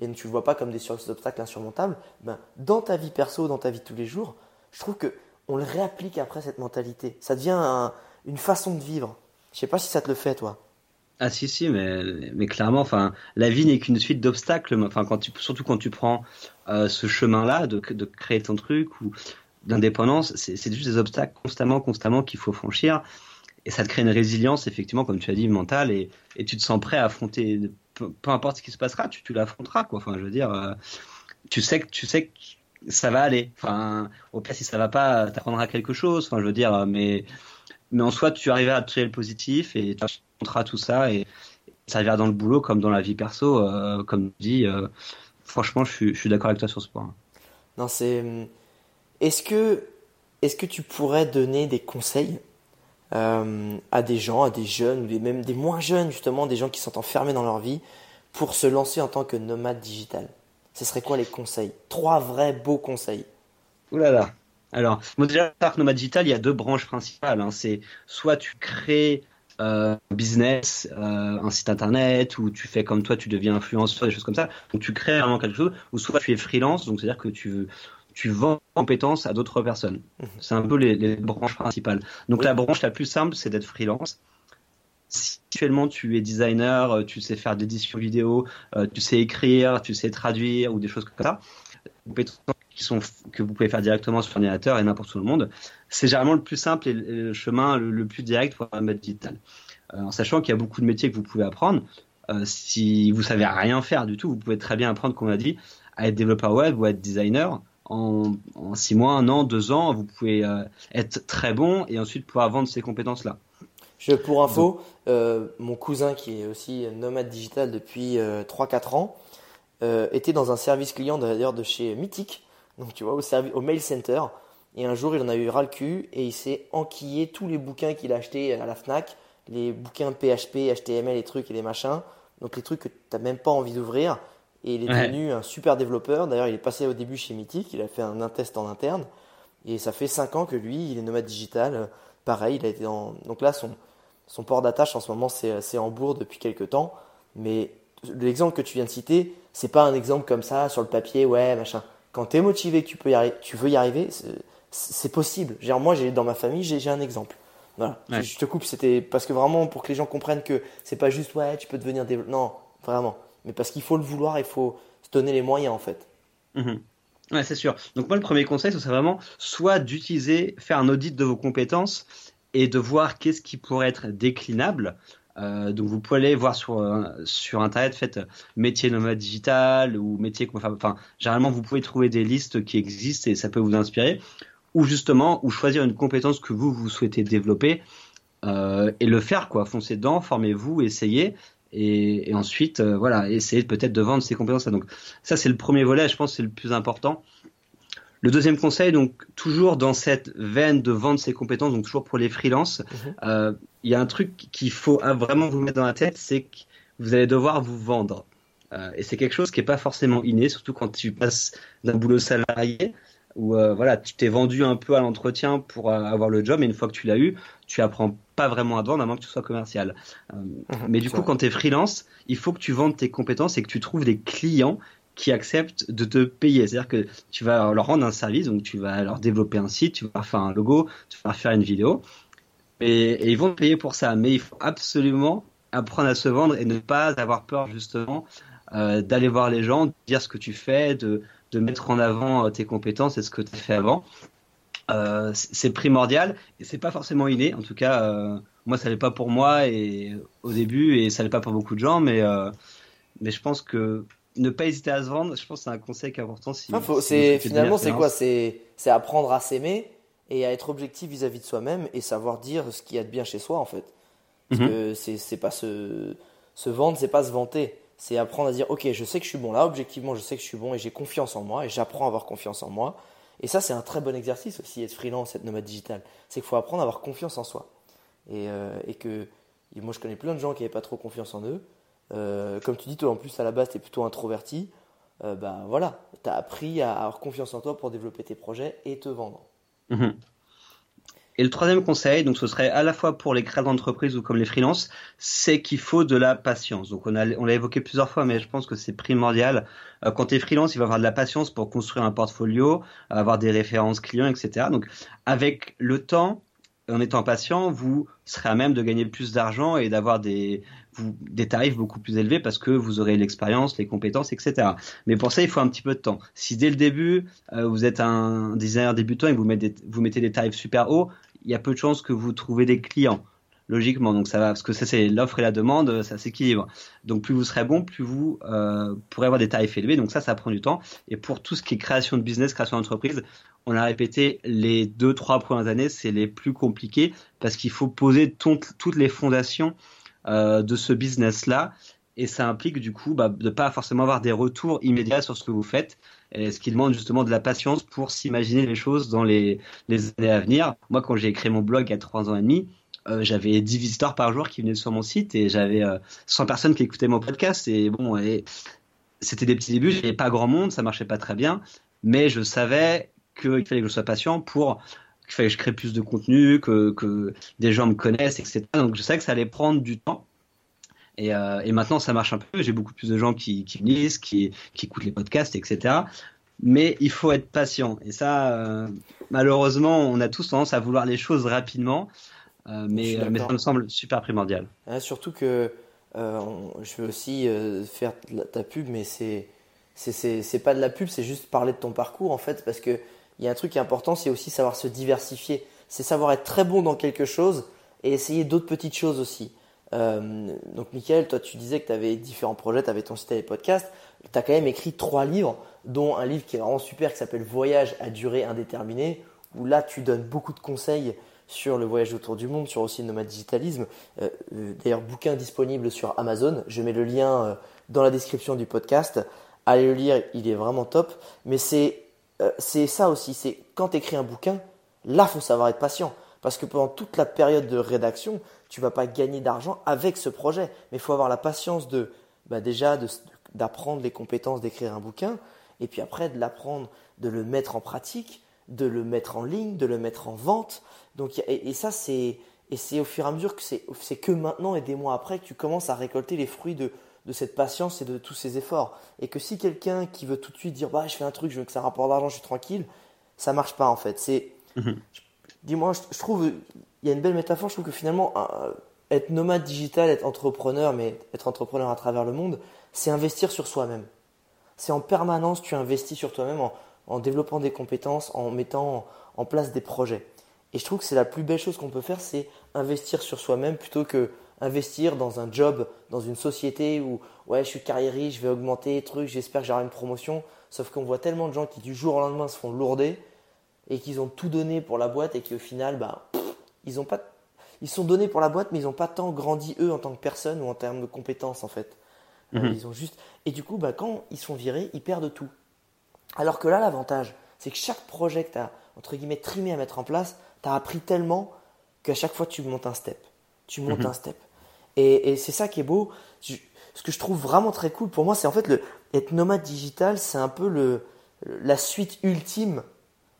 et tu ne vois pas comme des obstacles insurmontables, ben, dans ta vie perso, dans ta vie de tous les jours, je trouve que on le réapplique après cette mentalité. Ça devient une façon de vivre. Je sais pas si ça te le fait, toi. Ah si si mais mais clairement enfin la vie n'est qu'une suite d'obstacles enfin quand surtout quand tu prends euh, ce chemin là de, de créer ton truc ou d'indépendance c'est juste des obstacles constamment constamment qu'il faut franchir et ça te crée une résilience effectivement comme tu as dit mentale et et tu te sens prêt à affronter peu, importe ce qui se passera, tu, tu l'affronteras, quoi. Enfin, je veux dire, euh, tu sais que tu sais que ça va aller. Enfin, au pire, si ça va pas, t'apprendras quelque chose. Enfin, je veux dire, mais mais en soi, tu arriveras à tirer le positif et tout ça et ça arrivera dans le boulot comme dans la vie perso, euh, comme dit. Euh, franchement, je suis, je suis d'accord avec toi sur ce point. Non, c'est. Est-ce que, est-ce que tu pourrais donner des conseils euh, à des gens, à des jeunes, ou même des moins jeunes justement, des gens qui sont enfermés dans leur vie, pour se lancer en tant que nomade digital? Ce serait quoi les conseils? Trois vrais beaux conseils. Ouh là là. Alors, moi déjà, Parc Nomade Digital, il y a deux branches principales. Hein. C'est soit tu crées euh, business, euh, un site internet, ou tu fais comme toi, tu deviens influenceur, des choses comme ça. Donc tu crées vraiment quelque chose, ou soit tu es freelance, donc c'est-à-dire que tu, tu vends compétences à d'autres personnes. Mhm. C'est un peu les, branches principales. Donc la branche la plus simple, c'est d'être freelance. Si actuellement tu es designer, euh, tu sais faire d'édition vidéo, euh, tu sais écrire, tu sais traduire ou des choses comme ça, compétences qui sont que vous pouvez faire directement sur ordinateur et n'importe où dans le monde, c'est généralement le plus simple et le chemin le, plus direct pour un mode digital. Euh, en sachant qu'il y a beaucoup de métiers que vous pouvez apprendre. si vous savez rien faire du tout, vous pouvez très bien apprendre, comme on a dit, à être développeur web ou à être designer en, six mois, un an, deux ans, vous pouvez euh, être très bon et ensuite pouvoir vendre ces compétences-là. Je, pour info, euh, mon cousin qui est aussi nomade digital depuis euh, 3-4 ans euh, était dans un service client d'ailleurs de chez Mythic, donc tu vois, au, au mail center. Et un jour, il en a eu ras le cul et il s'est enquillé tous les bouquins qu'il a achetés à la Fnac, les bouquins PHP, HTML, les trucs et les machins, donc les trucs que tu n'as même pas envie d'ouvrir. Et il est devenu un super développeur. D'ailleurs, il est passé au début chez Mythic. Il a fait un, test en interne. Et ça fait 5 ans que lui, il est nomade digital. Pareil, il a été en. Donc là, son, son port d'attache en ce moment, c'est Hambourg depuis quelques temps. Mais l'exemple que tu viens de citer, c'est pas un exemple comme ça sur le papier, ouais, machin. Quand tu es motivé, tu, peux y tu veux y arriver, c'est possible. Genre, moi, j'ai dans ma famille, j'ai un exemple. Voilà. Je te coupe, c'était parce que vraiment pour que les gens comprennent que c'est pas juste ouais, tu peux devenir développeur. Non, vraiment mais parce qu'il faut le vouloir, il faut se donner les moyens en fait. Mhm. Ouais, c'est sûr. Donc moi, le premier conseil, ce serait vraiment soit d'utiliser, faire un audit de vos compétences et de voir qu'est-ce qui pourrait être déclinable. Euh, donc vous pouvez aller voir sur euh, sur internet, faites métier nomade digital ou métier enfin généralement vous pouvez trouver des listes qui existent et ça peut vous inspirer ou justement ou choisir une compétence que vous vous souhaitez développer euh, et le faire quoi, foncez dedans, formez-vous, essayez et, ensuite euh, voilà essayer peut-être de vendre ses compétences. Donc ça c'est le premier volet, je pense c'est le plus important. Le deuxième conseil, donc toujours dans cette veine de vendre ses compétences, donc toujours pour les freelances, mhm. euh, il y a un truc qu'il faut vraiment vous mettre dans la tête, c'est que vous allez devoir vous vendre. Euh, et c'est quelque chose qui n'est pas forcément inné, surtout quand tu passes d'un boulot salarié où voilà, tu t'es vendu un peu à l'entretien pour avoir le job, et une fois que tu l'as eu, tu apprends pas vraiment à vendre à moins que tu sois commercial. Euh, mhm, mais du coup, quand tu es freelance, il faut que tu vendes tes compétences et que tu trouves des clients qui acceptent de te payer. C'est-à-dire que tu vas leur rendre un service, donc tu vas leur développer un site, tu vas faire un logo, tu vas faire une vidéo, et, ils vont payer pour ça. Mais il faut absolument apprendre à se vendre et ne pas avoir peur justement euh, d'aller voir les gens, de dire ce que tu fais, de, de mettre en avant tes compétences et ce que tu as fait avant. Euh, c'est primordial et c'est pas forcément inné. En tout cas, euh, moi, ça l'est pas pour moi et au début et ça l'est pas pour beaucoup de gens, mais euh, mais je pense que ne pas hésiter à se vendre, je pense que c'est un conseil qui est important. Si, c'est finalement c'est quoi? C'est c'est apprendre à s'aimer et à être objectif vis-à-vis de soi-même et savoir dire ce qu'il y a de bien chez soi en fait. Parce mhm. que c'est c'est pas se se vendre, c'est pas se vanter. C'est apprendre à dire ok, je sais que je suis bon là, objectivement, je sais que je suis bon et j'ai confiance en moi et j'apprends à avoir confiance en moi et ça, c'est un très bon exercice aussi, être freelance, être nomade digital. C'est qu'il faut apprendre à avoir confiance en soi. Et, euh, et, que moi, je connais plein de gens qui n'avaient pas trop confiance en eux. Euh, comme tu dis, toi, en plus, à la base, tu es plutôt introverti. Euh, bah voilà, tu as appris à avoir confiance en toi pour développer tes projets et te vendre. Mhm. Et le troisième conseil, donc ce serait à la fois pour les créateurs d'entreprise ou comme les freelances, c'est qu'il faut de la patience. Donc on, a, on l'a évoqué plusieurs fois, mais je pense que c'est primordial. Euh, quand tu es freelance, il va avoir de la patience pour construire un portfolio, avoir des références clients, etc. Donc avec le temps, en étant patient, vous serez à même de gagner plus d'argent et d'avoir des, des tarifs beaucoup plus élevés parce que vous aurez l'expérience, les compétences, etc. Mais pour ça, il faut un petit peu de temps. Si dès le début, euh, vous êtes un designer débutant et vous mettez, vous des tarifs super hauts, il y a peu de chances que vous trouvez des clients. Logiquement, donc ça va, parce que ça c'est l'offre et la demande, ça s'équilibre. Donc plus vous serez bon, plus vous euh, pourrez avoir des tarifs élevés. Donc ça, ça prend du temps. Et pour tout ce qui est création de business, création d'entreprise, on a répété les deux, trois premières années, c'est les plus compliqués parce qu'il faut poser toutes les fondations euh, de ce business-là. Et ça implique du coup bah, de pas forcément avoir des retours immédiats sur ce que vous faites, et ce qui demande justement de la patience pour s'imaginer les choses dans les, années à venir. Moi, quand j'ai créé mon blog il y a trois ans et demi, euh, j'avais 10 visiteurs par jour qui venaient sur mon site et j'avais 100 personnes qui écoutaient mon podcast. Et bon, et c'était des petits débuts, avait pas grand monde, ça marchait pas très bien, mais je savais qu'il fallait que je sois patient pour qu'il fallait que je crée plus de contenu, que, que des gens me connaissent, etc. Donc je savais que ça allait prendre du temps. Et, euh, et maintenant ça marche un peu. J'ai beaucoup plus de gens qui, qui me lisent, qui, qui écoutent les podcasts, etc. Mais il faut être patient. Et ça, euh, malheureusement, on a tous tendance à vouloir les choses rapidement. Euh, mais, mais ça me semble super primordial. surtout que je veux aussi faire ta pub, mais c'est c'est pas de la pub, c'est juste parler de ton parcours en fait, parce que il y a un truc qui est important, c'est aussi savoir se diversifier. C'est savoir être très bon dans quelque chose et essayer d'autres petites choses aussi. Euh, donc, Michael, toi, tu disais que tu avais différents projets, tu avais ton site et les podcasts. Tu as quand même écrit trois livres, dont un livre qui est vraiment super qui s'appelle Voyage à durée indéterminée, où là, tu donnes beaucoup de conseils sur le voyage autour du monde, sur aussi le nomade digitalisme. Euh, euh, d'ailleurs, bouquin disponible sur Amazon. Je mets le lien dans la description du podcast. Allez le lire, il est vraiment top. Mais c'est euh, c'est ça aussi, c'est quand tu écris un bouquin, là, faut savoir être patient. Parce que pendant toute la période de rédaction, tu vas pas gagner d'argent avec ce projet. Mais il faut avoir la patience de, bah déjà, d'apprendre les compétences d'écrire un bouquin, et puis après de l'apprendre, de le mettre en pratique, de le mettre en ligne, de le mettre en vente. Donc, et, ça, c'est, et c'est au fur et à mesure que c'est que maintenant et des mois après que tu commences à récolter les fruits de, de cette patience et de tous ces efforts. Et que si quelqu'un qui veut tout de suite dire bah je fais un truc, je veux que ça rapporte d'argent, je suis tranquille, ça marche pas en fait. C'est, mhm. dis-moi, je, trouve, il y a une belle métaphore. Je trouve que finalement, être nomade digital, être entrepreneur, mais être entrepreneur à travers le monde, c'est investir sur soi-même. C'est en permanence tu investis sur toi-même en, en, développant des compétences, en mettant en place des projets. Et je trouve que c'est la plus belle chose qu'on peut faire, c'est investir sur soi-même plutôt que investir dans un job, dans une société où ouais, je suis carriériste, je vais augmenter, trucs, j'espère que j'aurai une promotion. Sauf qu'on voit tellement de gens qui du jour au lendemain se font lourder et qu'ils ont tout donné pour la boîte et qui au final, bah, ils ont pas, ils sont donnés pour la boîte, mais ils n'ont pas tant grandi eux en tant que personne ou en termes de compétences en fait. Euh, mhm. Ils ont juste et du coup, bah, quand ils sont virés, ils perdent tout. Alors que là, l'avantage, c'est que chaque projet que tu as entre guillemets trimé à mettre en place, tu as appris tellement qu'à chaque fois tu montes un step tu montes mhm. un step. Et, c'est ça qui est beau. ce que je trouve vraiment très cool pour moi, c'est en fait le être nomade digital, c'est un peu le, la suite ultime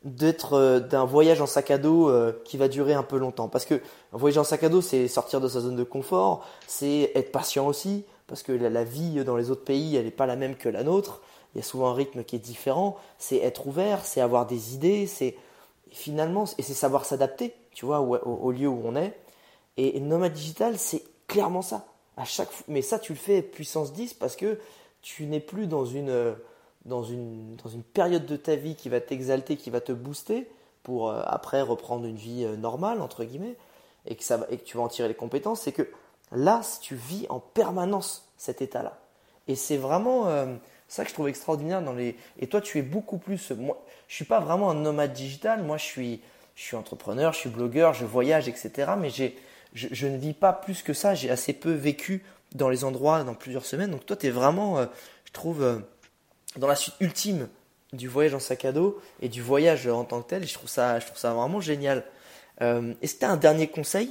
d'être euh, d'un voyage en sac à dos euh, qui va durer un peu longtemps. Parce que un voyage en sac à dos, c'est sortir de sa zone de confort, c'est être patient aussi, parce que la, vie dans les autres pays, elle n'est pas la même que la nôtre. Il y a souvent un rythme qui est différent. C'est être ouvert, c'est avoir des idées, c'est finalement, et c'est savoir s'adapter, tu vois, au, lieu où on est. Et, Nomad Digital, c'est clairement ça. À chaque mais ça, tu le fais puissance 10 parce que tu n'es plus dans une, dans une, dans une période de ta vie qui va t'exalter, qui va te booster pour euh, après reprendre une vie euh, normale, entre guillemets, et que, ça, et que tu vas en tirer les compétences, c'est que là, tu vis en permanence cet état-là. Et c'est vraiment euh, ça que je trouve extraordinaire dans les. Et toi, tu es beaucoup plus. Moi, je suis pas vraiment un nomade digital. Moi, je suis, je suis entrepreneur, je suis blogueur, je voyage, etc. Mais j'ai, je, ne vis pas plus que ça. J'ai assez peu vécu dans les endroits dans plusieurs semaines. Donc toi, tu es vraiment, euh, je trouve, euh, dans la suite ultime du voyage en sac à dos et du voyage en tant que tel. Je trouve ça, je trouve ça vraiment génial. Euh, Est-ce que tu as un dernier conseil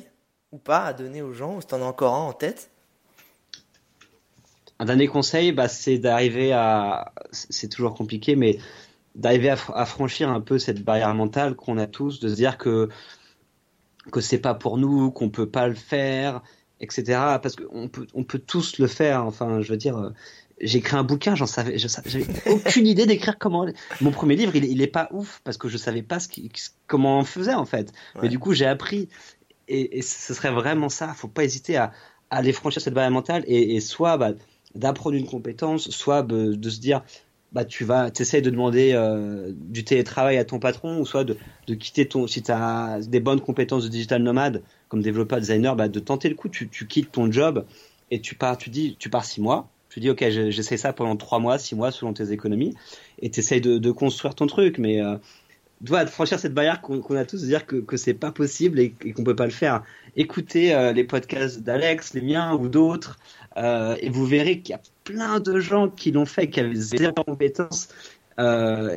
ou pas à donner aux gens Ou si tu en as encore un en tête? Un dernier conseil, bah, c'est d'arriver à, c'est toujours compliqué, mais d'arriver à, à franchir un peu cette barrière mentale qu'on a tous, de se dire que que c'est pas pour nous, qu'on peut pas le faire, etc. Parce qu'on peut, on peut tous le faire. Enfin, je veux dire, euh, j'ai écrit un bouquin, j'en savais, j'avais [laughs] aucune idée d'écrire comment. Mon premier livre, il, est- il est pas ouf parce que je savais pas ce qui, comment on faisait en fait. Ouais. Mais du coup, j'ai appris. Et, et ce serait vraiment ça. Faut pas hésiter à, à aller franchir cette barrière mentale et, et soit bah, d'apprendre une compétence, soit bah, de se dire bah tu vas t'essayes de demander euh, du télétravail à ton patron ou soit de, de quitter ton si tu as des bonnes compétences de digital nomade comme développeur designer bah de tenter le coup. Tu, tu quittes ton job et tu pars tu dis tu pars six mois. Tu dis ok je- j'essaie ça pendant trois mois six mois selon tes économies. Et tu essayes de, de construire ton truc. Mais euh, tu vois, franchir cette barrière qu'on qu'on a tous, de dire que, que c'est pas possible et, et qu'on peut pas le faire. Écoutez euh, les podcasts d'Alex, les miens ou d'autres, euh, et vous verrez qu'il y a plein de gens qui l'ont fait, qui avaient zéro compétence, euh,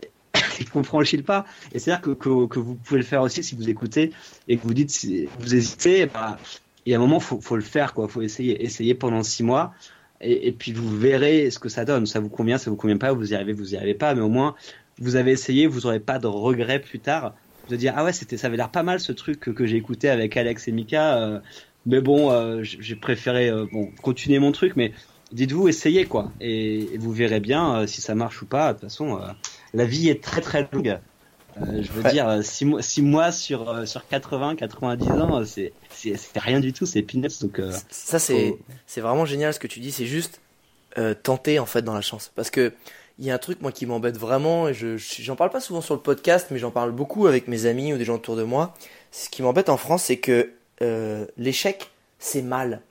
et [coughs] qui n'ont franchi le pas. Et c'est-à-dire que, que, vous pouvez le faire aussi si vous écoutez et que vous dites, si vous hésitez, bah, il y a un moment, faut, faut le faire, quoi. Faut essayer, essayer pendant six mois. Et, puis vous verrez ce que ça donne. Ça vous convient, ça vous convient pas, vous y arrivez, vous y arrivez pas, mais au moins vous avez essayé, vous aurez pas de regrets plus tard de dire ah ouais ça avait l'air pas mal ce truc que, j'ai écouté avec Alex et Mika, euh, mais bon euh, j'ai préféré euh, bon continuer mon truc, mais dites-vous essayez quoi et, et vous verrez bien euh, si ça marche ou pas. De toute façon euh, la vie est très très longue. Euh, je veux Ouais. dire, 6 mois, six mois sur, sur 80, 90 ans, c'est rien du tout, c'est peanuts. Donc, Ça, c'est faut- vraiment génial ce que tu dis. C'est juste tenter en fait dans la chance. Parce que il y a un truc moi qui m'embête vraiment et je je- j'en parle pas souvent sur le podcast, mais j'en parle beaucoup avec mes amis ou des gens autour de moi. Ce qui m'embête en France, c'est que euh, l'échec c'est mal,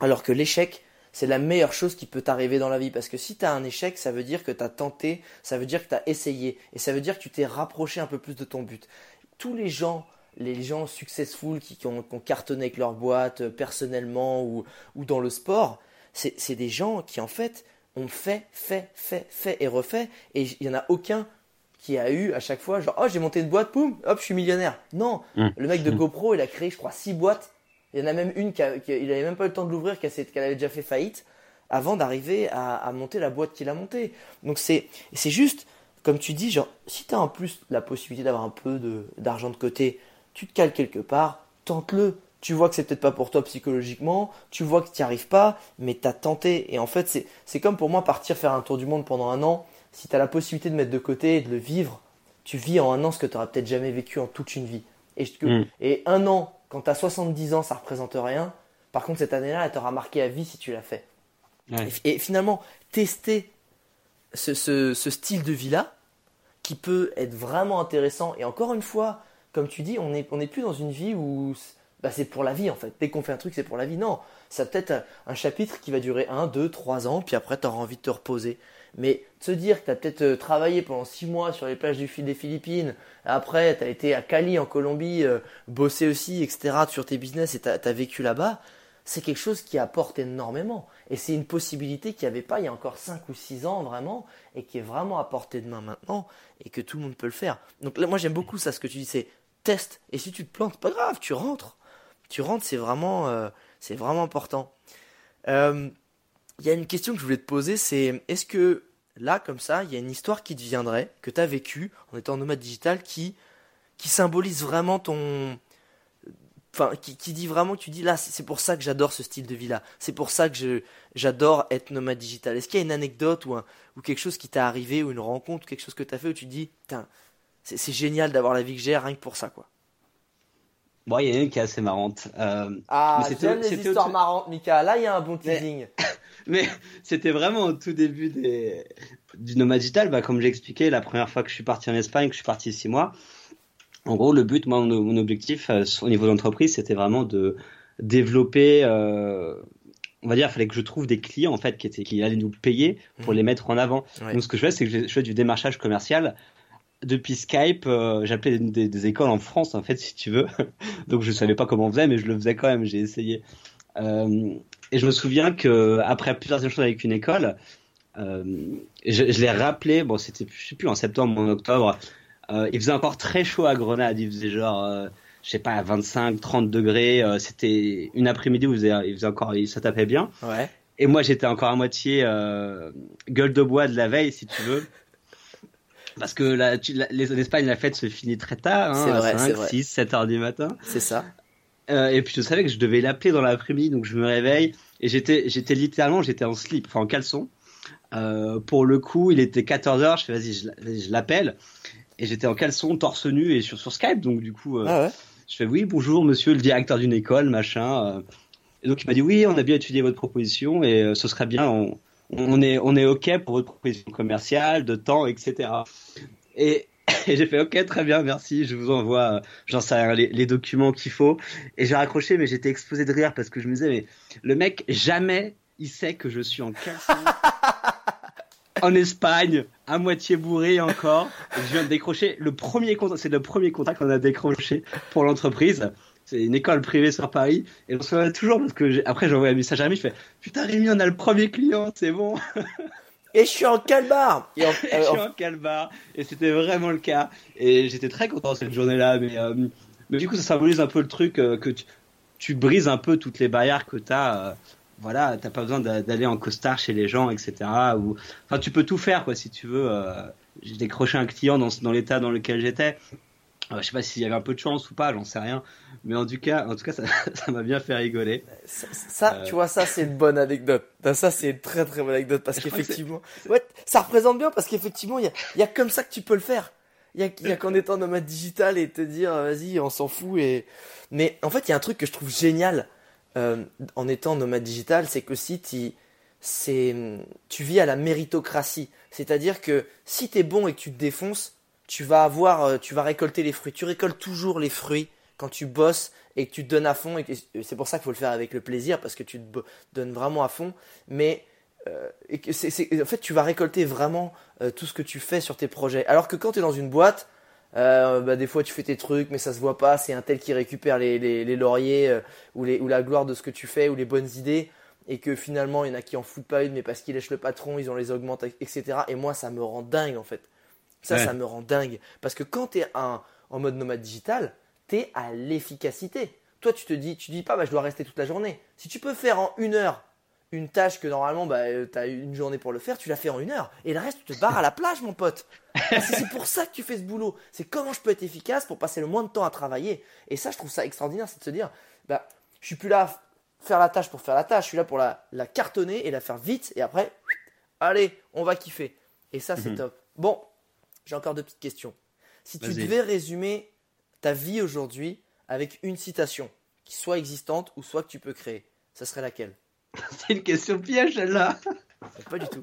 alors que l'échec c'est la meilleure chose qui peut t'arriver dans la vie. Parce que si tu as un échec, ça veut dire que tu as tenté, ça veut dire que tu as essayé, et ça veut dire que tu t'es rapproché un peu plus de ton but. Tous les gens, les gens successful qui, qui ont, qui ont cartonné avec leur boîte euh, personnellement ou, ou dans le sport, c'est des gens qui en fait ont fait, fait, fait, fait et refait, et il n'y en a aucun qui a eu à chaque fois genre oh j'ai monté une boîte, boum, hop je suis millionnaire. Non, Mm. le mec de Mm. GoPro il a créé je crois six boîtes il y en a même une qui, a- qui il avait même pas eu le temps de l'ouvrir, qu'elle avait déjà fait faillite avant d'arriver à, à monter la boîte qu'il a montée. Donc c'est c'est juste, comme tu dis, genre, si tu as en plus la possibilité d'avoir un peu d'argent de, côté, tu te cales quelque part, tente-le. Tu vois que c'est peut-être pas pour toi psychologiquement, tu vois que tu n'y arrives pas, mais tu as tenté. Et en fait, c'est comme pour moi partir faire un tour du monde pendant un an. Si tu as la possibilité de mettre de côté et de le vivre, tu vis en un an ce que tu n'auras peut-être jamais vécu en toute une vie. Et, je- Mm. et un an, quand tu as 70 ans, ça représente rien. Par contre, cette année-là, elle t'aura marqué à vie si tu l'as fait. ouais. Et, et finalement, tester ce, ce- ce style de vie-là, qui peut être vraiment intéressant. Et encore une fois, comme tu dis, on n'est on est plus dans une vie où bah, c'est pour la vie en fait. Dès qu'on fait un truc, c'est pour la vie. Non, ça peut être un, un chapitre qui va durer 1, 2, 3 ans, puis après, tu auras envie de te reposer. Mais de se dire que tu as peut-être euh, travaillé pendant 6 mois sur les plages du fil des Philippines, après, tu as été à Cali en Colombie, euh, bossé aussi, etc., sur tes business et tu as, vécu là-bas, c'est quelque chose qui apporte énormément. Et c'est une possibilité qu'il n'y avait pas il y a encore 5 ou 6 ans vraiment, et qui est vraiment à portée de main maintenant, et que tout le monde peut le faire. Donc là, moi j'aime beaucoup ça, ce que tu dis, c'est teste, et si tu te plantes, pas grave, tu rentres. Tu rentres, c'est vraiment, euh, vraiment important. Euh, Il y a une question que je voulais te poser, c'est est-ce que là, comme ça, il y a une histoire qui te viendrait, que tu as vécue en étant nomade digital, qui, qui symbolise vraiment ton, enfin qui, qui dit vraiment tu dis là c'est pour ça que j'adore ce style de vie là c'est pour ça que je j'adore être nomade digital. Est-ce qu'il y a une anecdote ou un ou quelque chose qui t'est arrivé ou une rencontre quelque chose que t'as fait où tu te dis c'est génial d'avoir la vie que j'ai rien que pour ça quoi? Bon, il y en a une qui est assez marrante. Euh, ah j'aime les histoires marrantes Mika. Là il y a un bon teasing [laughs] mais c'était vraiment au tout début des, du nomade digital, bah, comme j'ai expliqué la première fois que je suis parti en Espagne, que je suis parti six mois, en gros, le but, moi, mon, objectif euh, au niveau d'entreprise, c'était vraiment de développer. Euh, on va dire, il fallait que je trouve des clients en fait qui étaient qui allaient nous payer pour mmh. les mettre en avant. Donc, ce que je fais, c'est que je fais du démarchage commercial depuis Skype, euh, j'appelais des, écoles en France, en fait, si tu veux. [laughs] Donc je savais pas comment on faisait, mais je le faisais quand même. J'ai essayé. Euh, et je me souviens que après plusieurs choses avec une école, euh, je, je l'ai rappelé. Bon, c'était, je sais plus, en septembre ou en octobre. Euh, il faisait encore très chaud à Grenade. Il faisait genre, euh, je sais pas, à 25, 30 degrés. c'était une après-midi où il faisait, il faisait encore, ça tapait bien. Ouais. Et moi, j'étais encore à moitié gueule de bois de la veille, si tu veux parce que la, l'Espagne, la fête se finit très tard, hein, vrai, à 5, 6, 7 heures du matin. C'est ça. Euh, et puis je savais que je devais l'appeler dans l'après-midi, donc je me réveille et j'étais, j'étais littéralement, j'étais en slip, enfin en caleçon. Euh, pour le coup, il était 14 heures, je fais vas-y, je, l'appelle et j'étais en caleçon, torse nu et sur, sur Skype, donc du coup, euh, ah ouais. je fais oui, bonjour monsieur le directeur d'une école, machin. Et donc il m'a dit oui, on a bien étudié votre proposition et ce serait bien, on, on est, on est OK pour votre proposition commerciale, de temps, etc. Et, j'ai fait OK, très bien, merci, je vous envoie, j'en sais rien, les, documents qu'il faut. Et j'ai raccroché, mais j'étais explosé de rire parce que je me disais, mais le mec, jamais il sait que je suis en caleçon. [laughs] en Espagne, à moitié bourré encore. je viens de décrocher le premier contact, c'est le premier contact qu'on a décroché pour l'entreprise c'est une école privée sur Paris et on se voit toujours parce que après j'envoie un message à Rémi je fais putain Rémi on a le premier client c'est bon [laughs] et je suis en calbar. Et, [laughs] je suis en calbar. Et c'était vraiment le cas. Et j'étais très content cette journée là mais euh, mais du coup ça symbolise un peu le truc euh, que tu, brises un peu toutes les barrières que tu as euh, voilà t'as pas besoin d'aller en costard chez les gens etc ou enfin tu peux tout faire quoi si tu veux j'ai décroché un client dans, dans l'état dans lequel j'étais je sais pas s'il y avait un peu de chance ou pas, j'en sais rien. Mais en tout cas, en tout cas, ça [laughs] m'a bien fait rigoler. Ça, euh. tu vois, ça c'est une bonne anecdote. Ça c'est une très très bonne anecdote parce [laughs] qu'effectivement, ouais, ça représente bien parce qu'effectivement, il y a, y a comme ça que tu peux le faire. Il y a, qu'en étant nomade digital et te dire, vas-y, on s'en fout. Et mais en fait, il y a un truc que je trouve génial euh, en étant nomade digital, c'est que si tu c'est tu vis à la méritocratie, c'est-à-dire que si t'es bon et que tu te défonces tu vas avoir, euh, tu vas récolter les fruits. Tu récoltes toujours les fruits quand tu bosses et que tu donnes à fond. Et c'est pour ça qu'il faut le faire avec le plaisir parce que tu donnes vraiment à fond. Mais euh, en fait, tu vas récolter vraiment euh, tout ce que tu fais sur tes projets. Alors que quand tu es dans une boîte, bah, des fois tu fais tes trucs, mais ça se voit pas. C'est un tel qui récupère les, les, lauriers ou, les, ou la gloire de ce que tu fais ou les bonnes idées. Et que finalement, il y en a qui en foutent pas une, mais parce qu'ils lèchent le patron, ils en les augmentent, etc. Et moi, ça me rend dingue en fait. Ça, ça me rend dingue. Parce que quand tu es en mode nomade digital, tu es à l'efficacité. Toi, tu te dis, tu dis pas, bah, je dois rester toute la journée. Si tu peux faire en une heure une tâche que normalement, bah, euh, tu as une journée pour le faire, tu la fais en une heure. Et le reste, tu te barres à la plage, mon pote. c'est pour ça que tu fais ce boulot. C'est comment je peux être efficace pour passer le moins de temps à travailler. Et ça, je trouve ça extraordinaire, c'est de se dire, bah, je suis plus là à faire la tâche pour faire la tâche, je suis là pour la, la cartonner et la faire vite. Et après, allez, on va kiffer. Et ça, c'est mhm. top. Bon, j'ai encore deux petites questions. Si tu devais résumer ta vie aujourd'hui avec une citation, qui soit existante ou soit que tu peux créer, ça serait laquelle? [laughs] C'est une question piège, là Pas du tout.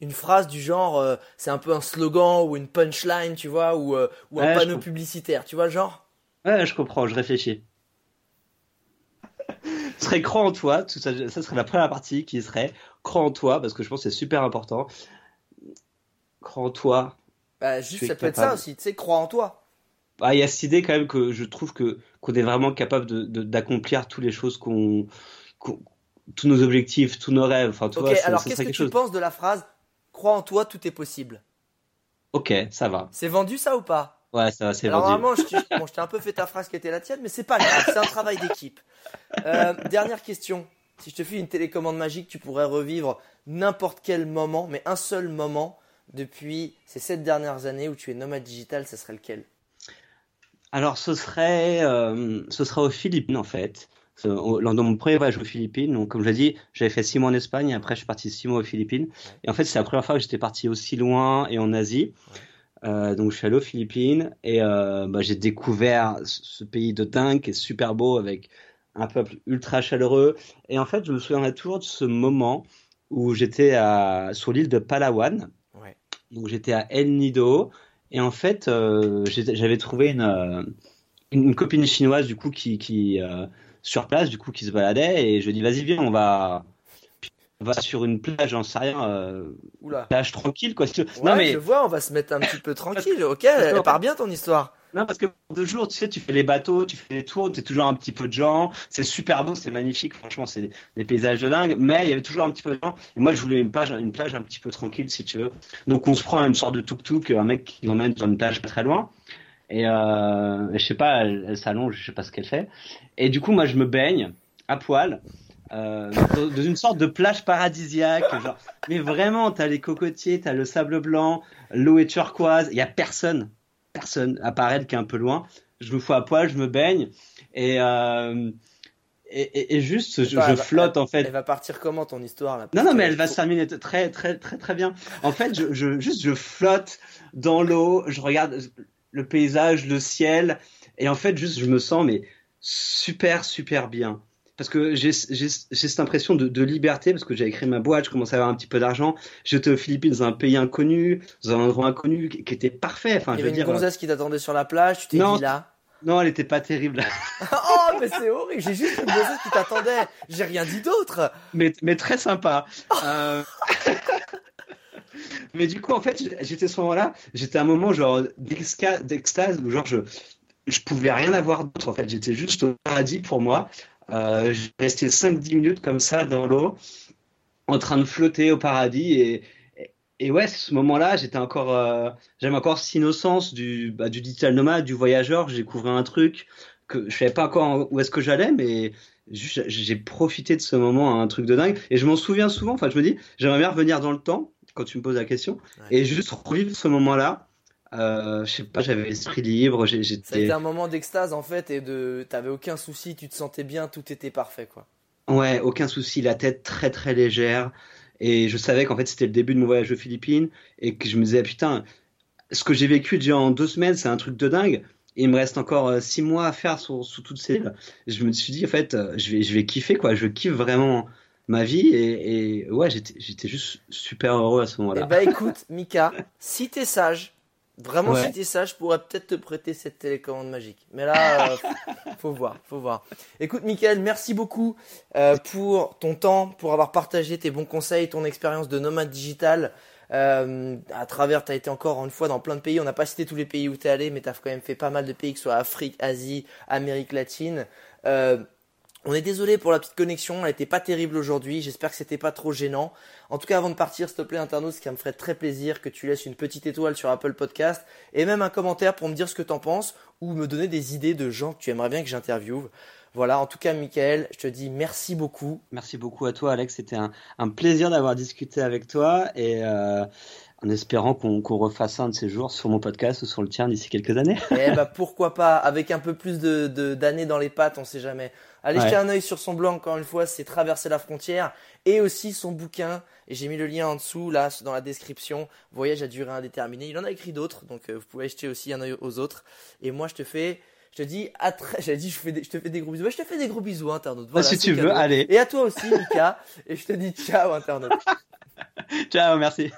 Une phrase du genre, euh, c'est un peu un slogan ou une punchline, tu vois, ou, euh, ou un panneau publicitaire, tu vois le genre? Ouais, je comprends, je réfléchis. Ce serait crois en toi, ça, ça serait la première partie qui serait crois en toi, parce que je pense que c'est super important crois en toi. Bah, juste, ça peut être ça aussi, tu sais, crois en toi. Bah, il y a cette idée quand même que je trouve que qu'on est vraiment capable de, d'accomplir toutes les choses qu'on, tous nos objectifs, tous nos rêves. Enfin, ok, alors qu'est-ce que tu penses de la phrase crois en toi, tout est possible Ok, ça va. C'est vendu ça ou pas? Ouais, ça va, c'est vendu. Normalement, je, bon, t'ai un peu fait ta phrase qui était la tienne, mais c'est pas grave, c'est un travail d'équipe. Euh, dernière question. Si je te fais une télécommande magique, tu pourrais revivre n'importe quel moment, mais un seul moment depuis ces sept dernières années où tu es nomade digital, ce serait lequel? Alors, ce serait, euh, ce sera aux Philippines en fait. Dans mon premier voyage aux Philippines, donc comme je l'ai dit, j'avais fait six mois en Espagne, et après je suis parti six mois aux Philippines. Et en fait, c'est la première fois que j'étais parti aussi loin et en Asie. Euh, donc je suis allé aux Philippines et euh, bah, j'ai découvert ce pays de dingue qui est super beau avec un peuple ultra chaleureux. Et en fait, je me souviendrai toujours de ce moment où j'étais sur l'île de Palawan. Donc j'étais à El Nido. Et en fait, euh, j'avais trouvé une, euh, une, une copine chinoise du coup qui, qui euh, sur place du coup qui se baladait et je lui ai dit vas-y viens on va on va sur une plage j'en sais rien euh, Oula. plage tranquille quoi. si tu veux. Ouais, non mais je vois, on va se mettre un petit peu tranquille. Ok, [laughs] elle part bien ton histoire. Non parce que pour deux jours tu sais tu fais les bateaux tu fais les tours t'es toujours un petit peu de gens. C'est super beau c'est magnifique. Franchement c'est des, paysages de dingue. Mais il y avait toujours un petit peu de gens. Et moi je voulais une plage une plage un petit peu tranquille si tu veux. Donc on se prend une sorte de tuk tuk un mec qui emmène sur une plage pas très loin. Et euh, je sais pas elle, s'allonge je sais pas ce qu'elle fait. Et du coup moi je me baigne à poil euh, dans, dans une sorte de plage paradisiaque genre mais vraiment t'as les cocotiers t'as le sable blanc l'eau est turquoise il y a personne personne à part elle qui est un peu loin je me fous à poil je me baigne et euh, et, et, et juste je, Attends, je elle va- flotte en fait Elle va partir comment ton histoire là? Non, non, mais elle va se terminer très, très, très, très bien. En fait, je, je, juste, je flotte dans l'eau, je regarde le paysage, le ciel, et en fait, juste, je me sens, mais super, super bien. Parce que j'ai cette impression de, de liberté, parce que j'ai créé ma boîte, je commençais à avoir un petit peu d'argent. J'étais aux Philippines, dans un pays inconnu, dans un endroit inconnu, qui, qui était parfait. Enfin, Il y je veux avait une dire. gonzesse qui t'attendait sur la plage, tu t'es dit là. Non, elle était pas terrible. [laughs] [laughs] oh, mais c'est horrible, j'ai juste une gonzesse qui t'attendait. J'ai rien dit d'autre. mais, mais très sympa. Euh, [laughs] mais du coup, en fait, j'étais à ce moment-là, j'étais à un moment genre d'extase où genre je, je pouvais rien avoir d'autre. En fait, j'étais juste au paradis pour moi. Euh, je restais 5-10 minutes comme ça dans l'eau, en train de flotter au paradis. Et, et, et ouais, ce moment-là, j'étais encore, euh, j'avais encore cette innocence du, bah, du digital nomade, du voyageur. J'ai découvert un truc que je savais pas encore où est-ce que j'allais, mais j'ai profité de ce moment, un truc de dingue. Et je m'en souviens souvent. Enfin, je me dis, j'aimerais bien revenir dans le temps quand tu me poses la question Ouais. et juste revivre ce moment-là. Euh, je sais pas, j'avais l'esprit libre, j'étais. un moment d'extase en fait et de. T'avais aucun souci, tu te sentais bien, tout était parfait quoi. Ouais, aucun souci, la tête très très légère. Et je savais qu'en fait c'était le début de mon voyage aux Philippines et que je me disais putain, ce que j'ai vécu déjà en deux semaines, c'est un truc de dingue. Et il me reste encore euh, six mois à faire sur, sur toutes ces îles. Je me suis dit en fait, euh, je vais je vais kiffer quoi. Je kiffe vraiment ma vie et, et ouais, j'étais juste super heureux à ce Eh moment-là. bah écoute, Mika, si t'es sage, vraiment Ouais. si t'es sage, je pourrais peut-être te prêter cette télécommande magique. Mais là, [laughs] euh, faut voir, faut voir. Écoute, Michael, merci beaucoup euh, pour ton temps, pour avoir partagé tes bons conseils, ton expérience de nomade digital. Euh, à travers, tu as été encore une fois dans plein de pays. On n'a pas cité tous les pays où tu es allé, mais tu as quand même fait pas mal de pays, que ce soit Afrique, Asie, Amérique latine. On est désolé pour la petite connexion, elle n'était pas terrible aujourd'hui. J'espère que c'était pas trop gênant. En tout cas, avant de partir, s'il te plaît, internaute, ce qui me ferait très plaisir que tu laisses une petite étoile sur Apple Podcast et même un commentaire pour me dire ce que t'en penses ou me donner des idées de gens que tu aimerais bien que j'interviewe. Voilà, en tout cas, Michael, je te dis merci beaucoup. Merci beaucoup à toi, Alex. C'était un, un plaisir d'avoir discuté avec toi et euh, en espérant qu'on qu'on refasse un de ces jours sur mon podcast ou sur le tien d'ici quelques années. [laughs] Eh bah pourquoi pas, avec un peu plus de de- d'années dans les pattes, on sait jamais. Allez Ouais. jeter un œil sur son blog encore une fois, c'est Traverser la frontière et aussi son bouquin. Et j'ai mis le lien en dessous là dans la description. Voyage à durée indéterminée. Il en a écrit d'autres, donc euh, vous pouvez jeter aussi un œil aux autres. Et moi je te fais, je te dis à très, [laughs] j'avais dit je, fais des- je te fais des gros bisous. Ouais, je te fais des gros bisous internaute. Voilà, si c'est tu veux, cadeau. allez. Et à toi aussi Mika. et je te dis ciao internaute. [laughs] Ciao, merci.